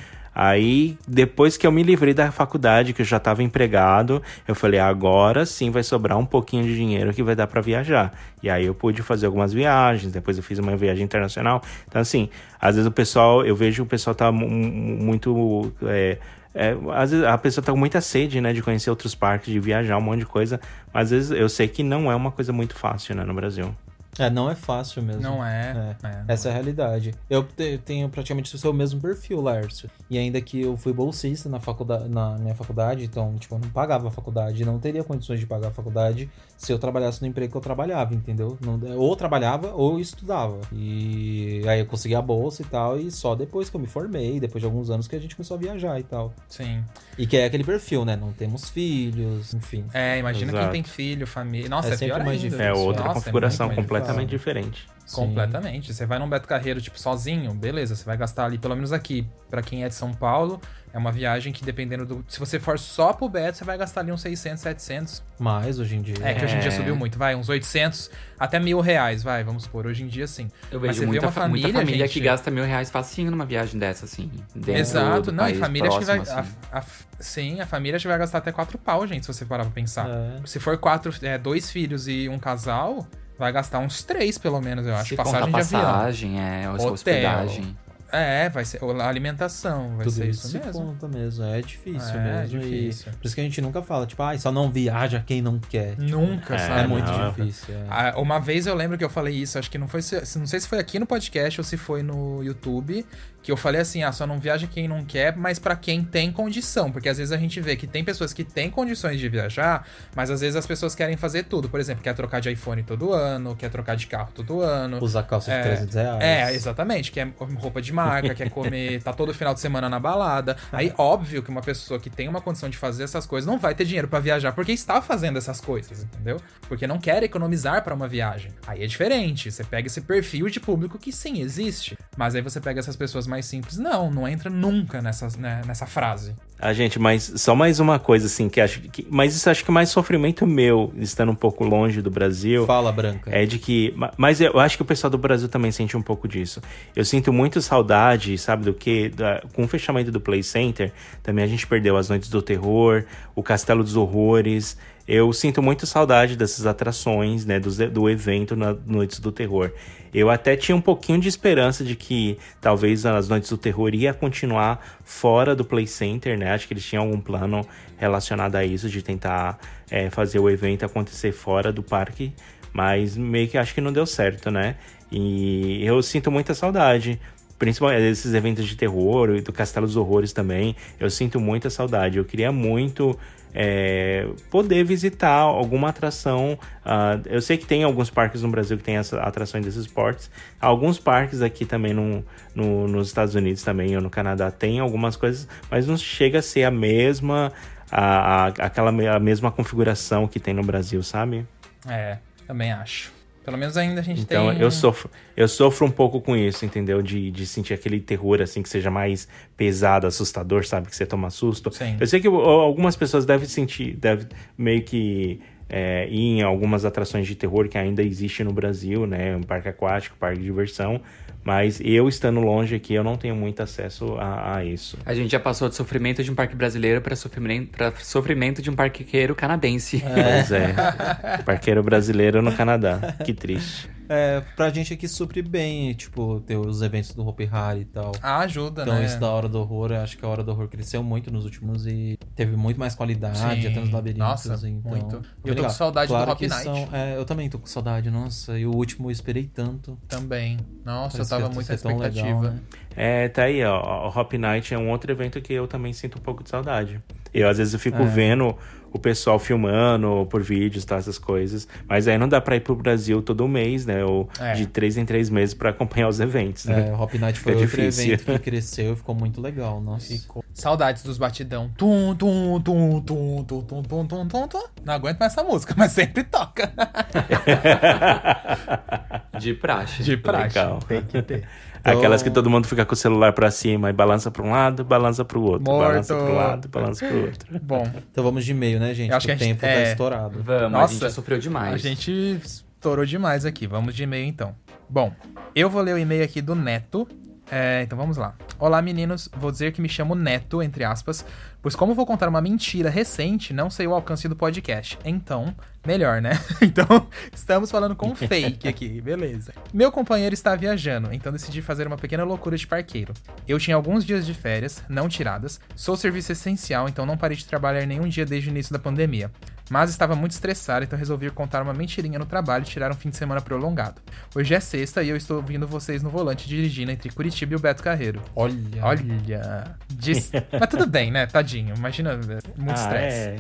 Aí, depois que eu me livrei da faculdade, que eu já estava empregado, eu falei, agora sim vai sobrar um pouquinho de dinheiro que vai dar para viajar. E aí eu pude fazer algumas viagens, depois eu fiz uma viagem internacional. Então, assim, às vezes o pessoal, eu vejo o pessoal tá mu- mu- muito. é, é, às vezes a pessoa tá com muita sede, né, de conhecer outros parques, de viajar, um monte de coisa. Mas às vezes eu sei que não é uma coisa muito fácil, né, no Brasil. É, não é fácil mesmo. Não é. É, É, não Essa é a realidade. Eu te- tenho praticamente o seu mesmo perfil, Lércio. E ainda que eu fui bolsista na, faculdade, na minha faculdade, então, tipo, eu não pagava a faculdade, não teria condições de pagar a faculdade se eu trabalhasse no emprego que eu trabalhava, entendeu? Não- ou trabalhava ou estudava. E aí eu consegui a bolsa e tal, e só depois que eu me formei, depois de alguns anos que a gente começou a viajar e tal. Sim. E que é aquele perfil, né? Não temos filhos, enfim. É, imagina Exato. quem tem filho, família. Nossa, É é, sempre pior mais ainda. difícil. É Nossa, outra muito configuração mais completamente diferente. Sim. Completamente. Você vai num Beto Carreiro, tipo, sozinho, beleza, você vai gastar ali, pelo menos aqui, pra quem é de São Paulo, é uma viagem que dependendo do. Se você for só pro Beto, você vai gastar ali uns 600, 700. Mas hoje em dia. É, que hoje em dia É. subiu muito, vai, uns 800 até mil reais, vai, vamos supor. Hoje em dia, sim. Eu Mas vejo você vê muita, uma fa- muita família, família gente- que gasta mil reais facinho numa viagem dessa, assim. Exato, do não, e família acho que vai. próximo, assim. a- a- sim, a família acho que vai gastar até quatro pau, gente, se você parar pra pensar. É. Se for quatro, é, dois filhos e um casal, vai gastar uns três, pelo menos, eu acho. Se passagem contar de avião. passagem, é, Hotel. hospedagem. É, vai ser a alimentação, vai Tudo ser isso isso se mesmo. conta mesmo. É difícil É, mesmo. difícil. E por isso que a gente nunca fala, tipo, ah, só não viaja quem não quer. Nunca, É, sabe? É muito não, difícil. é. Ah, Uma vez eu lembro que eu falei isso, acho que não foi. se- Não sei se foi aqui no podcast ou se foi no YouTube. Que eu falei assim: ah, só não viaja quem não quer, mas pra quem tem condição. Porque às vezes a gente vê que tem pessoas que têm condições de viajar, mas às vezes as pessoas querem fazer tudo. Por exemplo, quer trocar de iPhone todo ano, quer trocar de carro todo ano. Usar calça de É, 300 reais. É, exatamente. Quer roupa de marca, quer comer, tá todo final de semana na balada. <laughs> Aí, óbvio que uma pessoa que tem uma condição de fazer essas coisas não vai ter dinheiro pra viajar porque está fazendo essas coisas, entendeu? Porque não quer economizar pra uma viagem. Aí é diferente. Você pega esse perfil de público que sim existe. Mas aí você pega essas pessoas mais simples. Não, não entra nunca nessa, né, nessa frase. Ah, gente, mas só mais uma coisa, assim, que acho que. Mas isso acho que é mais sofrimento meu, estando um pouco longe do Brasil. Fala, Branca. É de que. ma- Mas eu acho que o pessoal do Brasil também sente um pouco disso. Eu sinto muito saudade, sabe do que? Com o fechamento do Play Center, também a gente perdeu as Noites do Terror, o Castelo dos Horrores. Eu sinto muito saudade dessas atrações, né? Do, do evento na Noites do Terror. Eu até tinha um pouquinho de esperança de que talvez as Noites do Terror ia continuar fora do Play Center, né? Acho que eles tinham algum plano relacionado a isso, de tentar é, fazer o evento acontecer fora do parque. Mas meio que acho que não deu certo, né? E eu sinto muita saudade. Principalmente desses eventos de terror e do Castelo dos Horrores também. Eu sinto muita saudade. Eu queria muito é, poder visitar alguma atração. ah, eu sei que tem alguns parques no Brasil que tem essa atrações desses esportes. Alguns parques aqui também no, no- nos Estados Unidos também ou no Canadá tem algumas coisas, mas não chega a ser a mesma. A, a- aquela a mesma configuração que tem no Brasil, sabe? É, também acho. Pelo menos ainda a gente Então tem. eu sofro, eu sofro um pouco com isso, entendeu? De, de sentir aquele terror assim que seja mais pesado, assustador, sabe? Que você toma susto. Sim. Eu sei que algumas pessoas devem sentir, devem meio que é, ir em algumas atrações de terror que ainda existe no Brasil, né? Um parque aquático, parque de diversão. Mas eu estando longe aqui, eu não tenho muito acesso a, a isso. A gente já passou de sofrimento de um parque brasileiro para sofrimento, pra sofrimento de um parqueiro canadense. Pois é. Parqueiro brasileiro no Canadá. Que triste. É, pra gente aqui supre bem, tipo, ter os eventos do Hopi Hari e tal. Ah, ajuda, Então né? isso da Hora do Horror, acho que a Hora do Horror cresceu muito nos últimos e teve muito mais qualidade, Sim. até nos labirintos. Nossa, então, muito. E eu tô com saudade do claro Hopi que Night. são- é, eu também tô com saudade, nossa. E o último eu esperei tanto. Também. Nossa, Parece eu tava muito legal, expectativa. né? É, tá aí, ó. O Hop Night é um outro evento que eu também sinto um pouco de saudade. Eu, às vezes, eu fico É. vendo o pessoal filmando por vídeos, tá, essas coisas. Mas aí não dá pra ir pro Brasil todo mês, né? Ou É. de três em três meses pra acompanhar os eventos, né? É, o Hop Night <laughs> foi Fica outro difícil. evento que <laughs> cresceu e ficou muito legal, nossa. Saudades dos batidão. Tum, tum, tum, tum, tum, tum, tum, tum, tum, tum. Não aguento mais essa música, <laughs> mas sempre toca. De praxe. De praxe. Legal. Tem que ter. Aquelas que todo mundo fica com o celular pra cima e balança pra um lado, balança pro outro. Morto. Balança pro lado, balança pro outro. <laughs> Bom, Então vamos de e-mail, né, gente? Eu acho Que que a o gente- tempo é. tá estourado. Vamos, a Nossa, gente já sofreu demais. a gente estourou demais aqui. Vamos de e-mail então. Bom, eu vou ler o e-mail aqui do Neto. É, então vamos lá. Olá meninos, vou dizer que me chamo Neto, entre aspas, pois como vou contar uma mentira recente, não sei o alcance do podcast. Então, melhor, né? <laughs> Então, estamos falando com fake aqui, beleza. Meu companheiro está viajando, então decidi fazer uma pequena loucura de parqueiro. Eu tinha alguns dias de férias, não tiradas, sou serviço essencial, então não parei de trabalhar nenhum dia desde o início da pandemia. Mas estava muito estressado, então resolvi contar uma mentirinha no trabalho e tirar um fim de semana prolongado. Hoje é sexta e eu estou ouvindo vocês no volante dirigindo entre Curitiba e o Beto Carreiro. Olha. Olha. Diz... <laughs> Mas tudo bem, né? Tadinho. Imagina, muito Ah, estresse. é.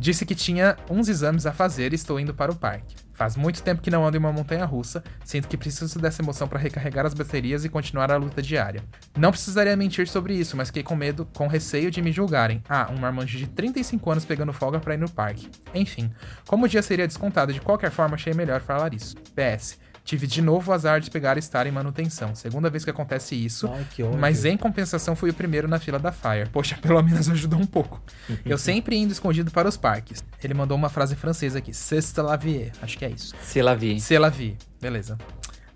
Disse que tinha uns exames a fazer e estou indo para o parque. Faz muito tempo que não ando em uma montanha russa, sinto que preciso dessa emoção para recarregar as baterias e continuar a luta diária. Não precisaria mentir sobre isso, mas fiquei com medo, com receio de me julgarem. Ah, um marmanjo de 35 anos pegando folga para ir no parque. Enfim, como o dia seria descontado de qualquer forma, achei melhor falar isso. PS. Tive de novo o azar de pegar e estar em manutenção. Segunda vez que acontece isso. Ai, que mas em compensação fui o primeiro na fila da Fire. Poxa, pelo menos ajudou um pouco. Eu <laughs> sempre indo escondido para os parques. Ele mandou uma frase francesa aqui. C'est la vie. Acho que é isso. Se la vi. C'est la vie. Beleza.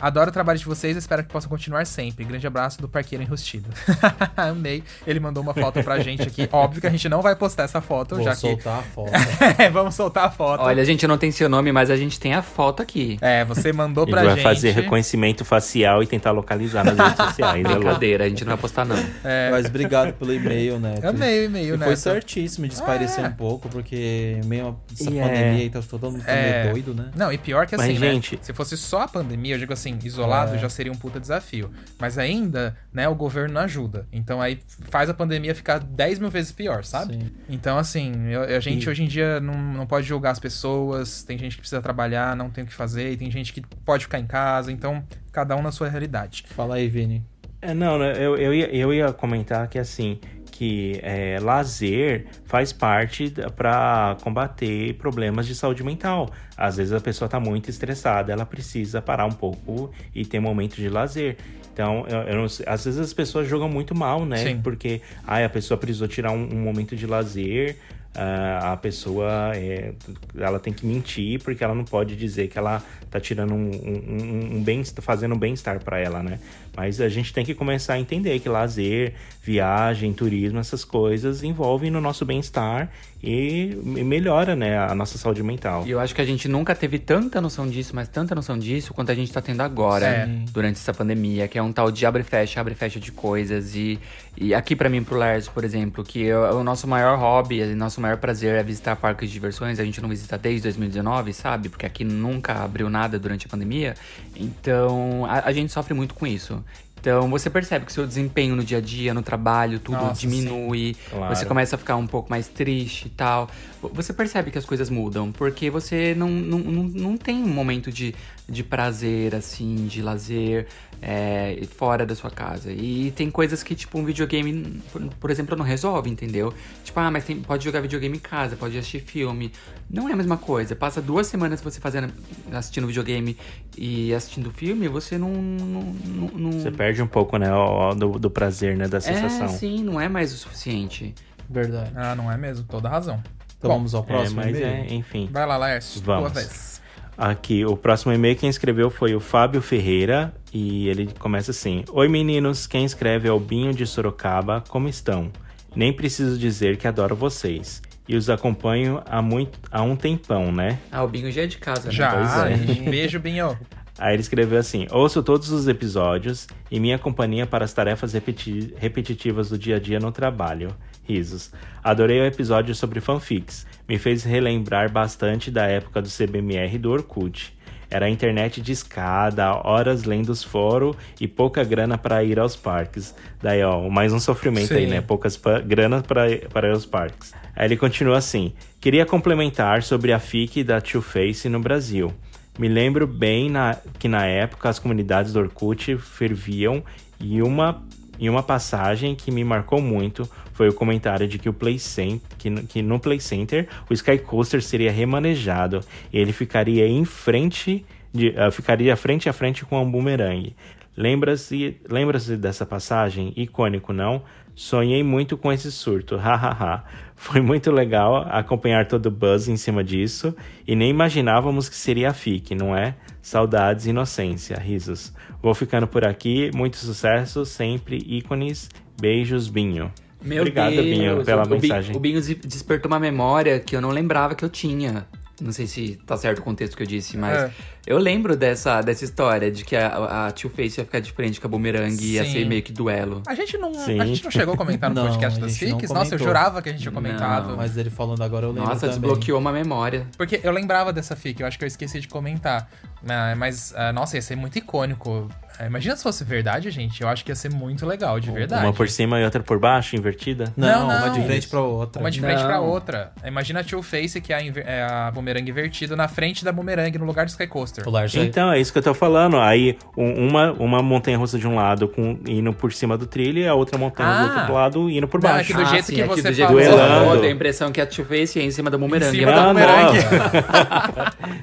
Adoro o trabalho de vocês, espero que possam continuar sempre. Grande abraço do Parqueiro Enrustido. <laughs> Amei. Ele mandou uma foto pra gente aqui. Óbvio que a gente não vai postar essa foto, Vou já soltar a foto. que. <laughs> É, vamos soltar a foto. Olha, a gente não tem seu nome, mas a gente tem a foto aqui. É, você mandou Ele pra vai gente. fazer reconhecimento facial e tentar localizar nas redes sociais. é louco. Brincadeira, a gente não vai postar não. É, Mas obrigado pelo e-mail, né? Amei o e-mail, né? foi certíssimo de espairecer É. um pouco, porque meio essa E é- pandemia aí tá todo mundo ficando É. meio doido, né? Não, e pior que Mas, assim, né? gente- Se fosse só a pandemia, eu digo assim, isolado É. já seria um puta desafio. Mas ainda, né, o governo não ajuda. Então aí faz a pandemia ficar 10 mil vezes pior, sabe? Sim. Então, assim, eu- a gente E- hoje em dia não, não pode julgar as pessoas, tem gente que precisa trabalhar, não tem o que fazer, e tem gente que pode ficar em casa, então cada um na sua realidade. Fala aí, Vini. É, não, né, eu, eu, ia, eu ia comentar que assim, que é, lazer faz parte para combater problemas de saúde mental. Às vezes a pessoa tá muito estressada, ela precisa parar um pouco e ter momento de lazer. Então, eu, eu às vezes as pessoas jogam muito mal, né? Sim. Porque ai, a pessoa precisou tirar um, um momento de lazer, ah, a pessoa é, ela tem que mentir porque ela não pode dizer que ela tá tirando um, um, um, um bem, fazendo um bem-estar para ela, né? Mas a gente tem que começar a entender que lazer, viagem, turismo, essas coisas envolvem no nosso bem-estar e melhora, né, a nossa saúde mental. E eu acho que a gente nunca teve tanta noção disso, mas tanta noção disso quanto a gente tá tendo agora, É. durante essa pandemia, que é um tal de abre e fecha, abre e fecha de coisas. E, e aqui pra mim, pro Lars, por exemplo, que é o nosso maior hobby, o nosso maior prazer é visitar parques de diversões, a gente não visita desde 2019, sabe? Porque aqui nunca abriu nada durante a pandemia. Então, a, a gente sofre muito com isso. Então, você percebe que seu desempenho no dia a dia, no trabalho, tudo Nossa, diminui. Claro. Você começa a ficar um pouco mais triste e tal. Você percebe que as coisas mudam, porque você não, não, não, não tem um momento de, de prazer, assim, de lazer é, fora da sua casa. E tem coisas que, tipo, um videogame, por, por exemplo, não resolve, entendeu? Tipo, ah, mas tem, pode jogar videogame em casa, pode assistir filme. Não é a mesma coisa. Passa duas semanas você fazendo, assistindo videogame e assistindo filme, você não. não, não, não- Você perde um pouco, né, ó, do, do prazer, né, da sensação. É, sim, não é mais o suficiente. Verdade. Ah, não é mesmo? Toda razão. Então Bom, vamos ao É, próximo mas e-mail? é, enfim. Vai lá, Laércio. Vamos. Tua vez. Aqui, o próximo e-mail quem escreveu foi o Fábio Ferreira e ele começa assim: Oi meninos, quem escreve é o Binho de Sorocaba, como estão? Nem preciso dizer que adoro vocês. E os acompanho há, muito, há um tempão, né? Ah, o Binho já é de casa, né? Já. Pois é. Beijo, Binho. <laughs> Aí ele escreveu assim: Ouço todos os episódios e minha companhia para as tarefas repeti- repetitivas do dia a dia no trabalho. Risos. Adorei o episódio sobre fanfics. Me fez relembrar bastante da época do CBMR do Orkut. Era a internet de escada, horas lendo os fóruns e pouca grana para ir aos parques. Daí, ó, mais um sofrimento aí, Sim. né? Poucas pa- granas para para ir aos parques. Aí ele continua assim: Queria complementar sobre a FIC da Two Face no Brasil. Me lembro bem na- que na época as comunidades do Orkut ferviam e uma, e uma passagem que me marcou muito foi o comentário de que, o Play Center, que, no- que no Play Center o Sky Coaster seria remanejado e ele ficaria em frente, de, ah, ficaria frente a frente com um boomerang. Lembra-se lembra dessa passagem? Icônico, não? Sonhei muito com esse surto, hahaha. Foi muito legal acompanhar todo o buzz em cima disso e nem imaginávamos que seria a FIC, não é? Saudades, inocência, risos. Vou ficando por aqui, muito sucesso, sempre ícones. Beijos, Binho. Meu Obrigado, Deus, Binho, pela o, Binho- mensagem. O Binho des- despertou uma memória que eu não lembrava que eu tinha. Não sei se tá certo o contexto que eu disse, mas É. eu lembro dessa, dessa história de que a, a Two Face ia ficar de frente com a Boomerang e ia ser meio que duelo. A gente não, Sim. a gente não chegou a comentar no <laughs> Não, podcast das fics? Nossa, eu jurava que a gente tinha comentado. Não, Mas ele falando agora eu lembro Nossa, também. desbloqueou uma memória. Porque eu lembrava dessa fic, eu acho que eu esqueci de comentar. Ah, Mas, ah, nossa, ia ser muito icônico. Ah, Imagina se fosse verdade, gente. Eu acho que ia ser muito legal, de verdade. Uma por cima e outra por baixo, invertida? Não, Não, uma não. de frente pra outra. Uma de frente Não. pra outra. Imagina a Two Face, que é a, é a boomerang invertido, na frente da boomerang, no lugar do Sky Coaster. O Então, é isso que eu tô falando. Aí, um- uma, uma montanha russa de um lado com, indo por cima do trilho e a outra montanha russa do Ah. outro lado indo por Não, é baixo. que do jeito que aqui você do jeito falou. que você falou, Duelando. deu a impressão que a Two Face ia em cima da Boomerang. Em cima da Ah, boomerang.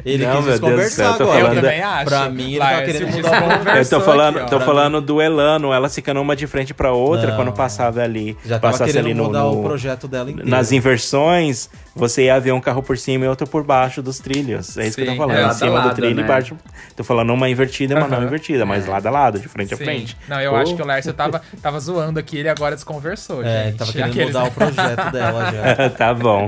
Ele Não, quis meu Deus eu agora. Eu também acho. Pra mim, ele tá Laércio querendo mudar o Eu tô falando, aqui, ó. tô falando do Elano, ela ficando uma de frente pra outra Não. quando passava ali. Já tava passasse ali no, mudar no- o projeto dela inteiro. Nas inversões, você ia ver um carro por cima e outro por baixo dos trilhos. É isso que eu Sim, tô falando. é, em a cima lado, do trilho né? e baixo. Tô falando uma invertida e uma não invertida, mas lado a lado, de frente a Sim. frente. Não, eu Pô. acho que o Lércio tava, tava zoando aqui, ele agora desconversou, É, gente. tava querendo Aqueles- mudar o projeto <laughs> dela já. <laughs> tá bom.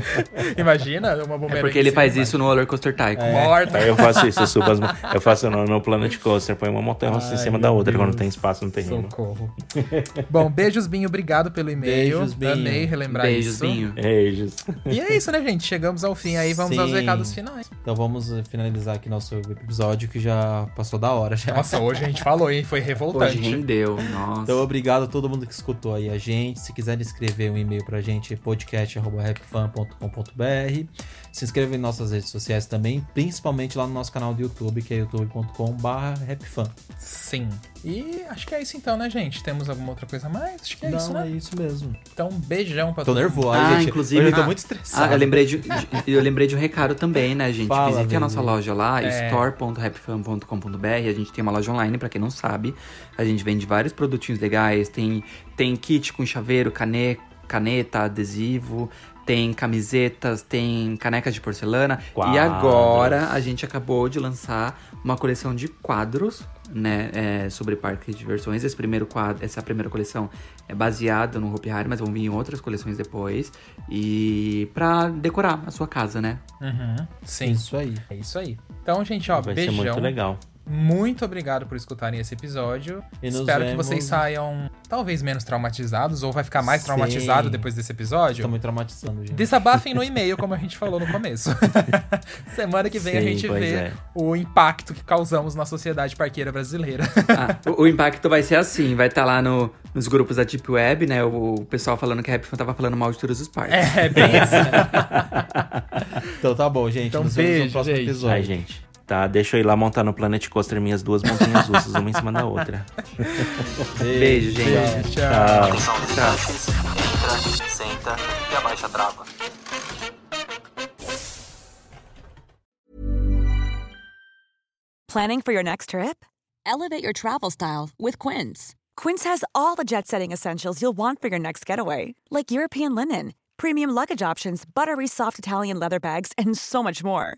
Imagina uma bumerangue É porque ele faz isso no Roller Coaster Tycoon. Morta. Aí eu faço isso, eu subo as, eu faço no, no Planet Coaster, põe uma montanha russa em Ai, cima da outra Deus. quando tem espaço no terreno. Socorro. <laughs> Bom, beijos, Binho. Obrigado pelo e-mail. Beijos, Binho. Amei relembrar Beijos, isso. Binho. Beijos. E é isso, né, gente? Chegamos ao fim aí. Vamos aos Sim. recados finais. Então vamos eh, finalizar aqui nosso episódio que já passou da hora já. Nossa, hoje a gente falou, hein? Foi revoltante. Hoje rendeu, <laughs> nossa. Então, obrigado a todo mundo que escutou aí a gente. Se quiser escrever um e-mail pra gente, é podcast.rapfan.com.br. Se inscreva em nossas redes sociais também, principalmente lá no nosso canal do YouTube, que é youtube.com.br Sim. E acho que é isso então, né, gente? Temos alguma outra coisa a mais? Acho que é Não, isso, né? é isso mesmo. Então, um beijão pra Tô todo nervoso, mundo. Ah, gente. inclusive- Hoje eu tô ah, muito estressado. Ah, eu lembrei de, de- eu lembrei de um recado também, né, gente? Fala, Visite a nossa loja lá, É. store.rapfan.com.br. A gente tem uma loja online, pra quem não sabe. A gente vende vários produtinhos legais. Tem, tem kit com chaveiro, cane, caneta, adesivo. Tem camisetas, tem canecas de porcelana. E Quadros. agora a gente acabou de lançar uma coleção de quadros, né? é, sobre parque de diversões. Esse primeiro quadro, essa primeira coleção é baseada no Hopi Hari, mas vão vir outras coleções depois. E pra decorar a sua casa, né? Uhum. Sim. Isso aí. É isso aí. Então, gente, ó, Vai beijão. ser muito legal. Muito obrigado por escutarem esse episódio. E nos Espero que vemos- vocês saiam talvez menos traumatizados, ou vai ficar mais Sim. traumatizado depois desse episódio. Tá me traumatizando, gente. Desabafem no <laughs> e-mail, como a gente falou no começo. <laughs> Semana que vem a Sim, gente pois vê é. o impacto que causamos na sociedade parqueira brasileira. <laughs> Ah, o, o impacto vai ser assim: vai estar lá no, nos grupos da Deep Web, né? O, o pessoal falando que a Rap Fan tava falando mal de todos os parques. É, bem assim. Então tá bom, gente. Então, Nos vemos beijo, no próximo gente. episódio. Ai, gente. Tá, deixa eu ir lá montar no Planet Coaster minhas duas montanhas russas, uma em cima da outra. Beijo, gente. Tchau. Atenção, visitantes. Entra, senta e abaixa a trava. Planning for your next trip? Elevate your travel style with Quince. Quince has all the jet setting essentials you'll want for your next getaway, like European linen, premium luggage options, buttery soft Italian leather bags, and so much more.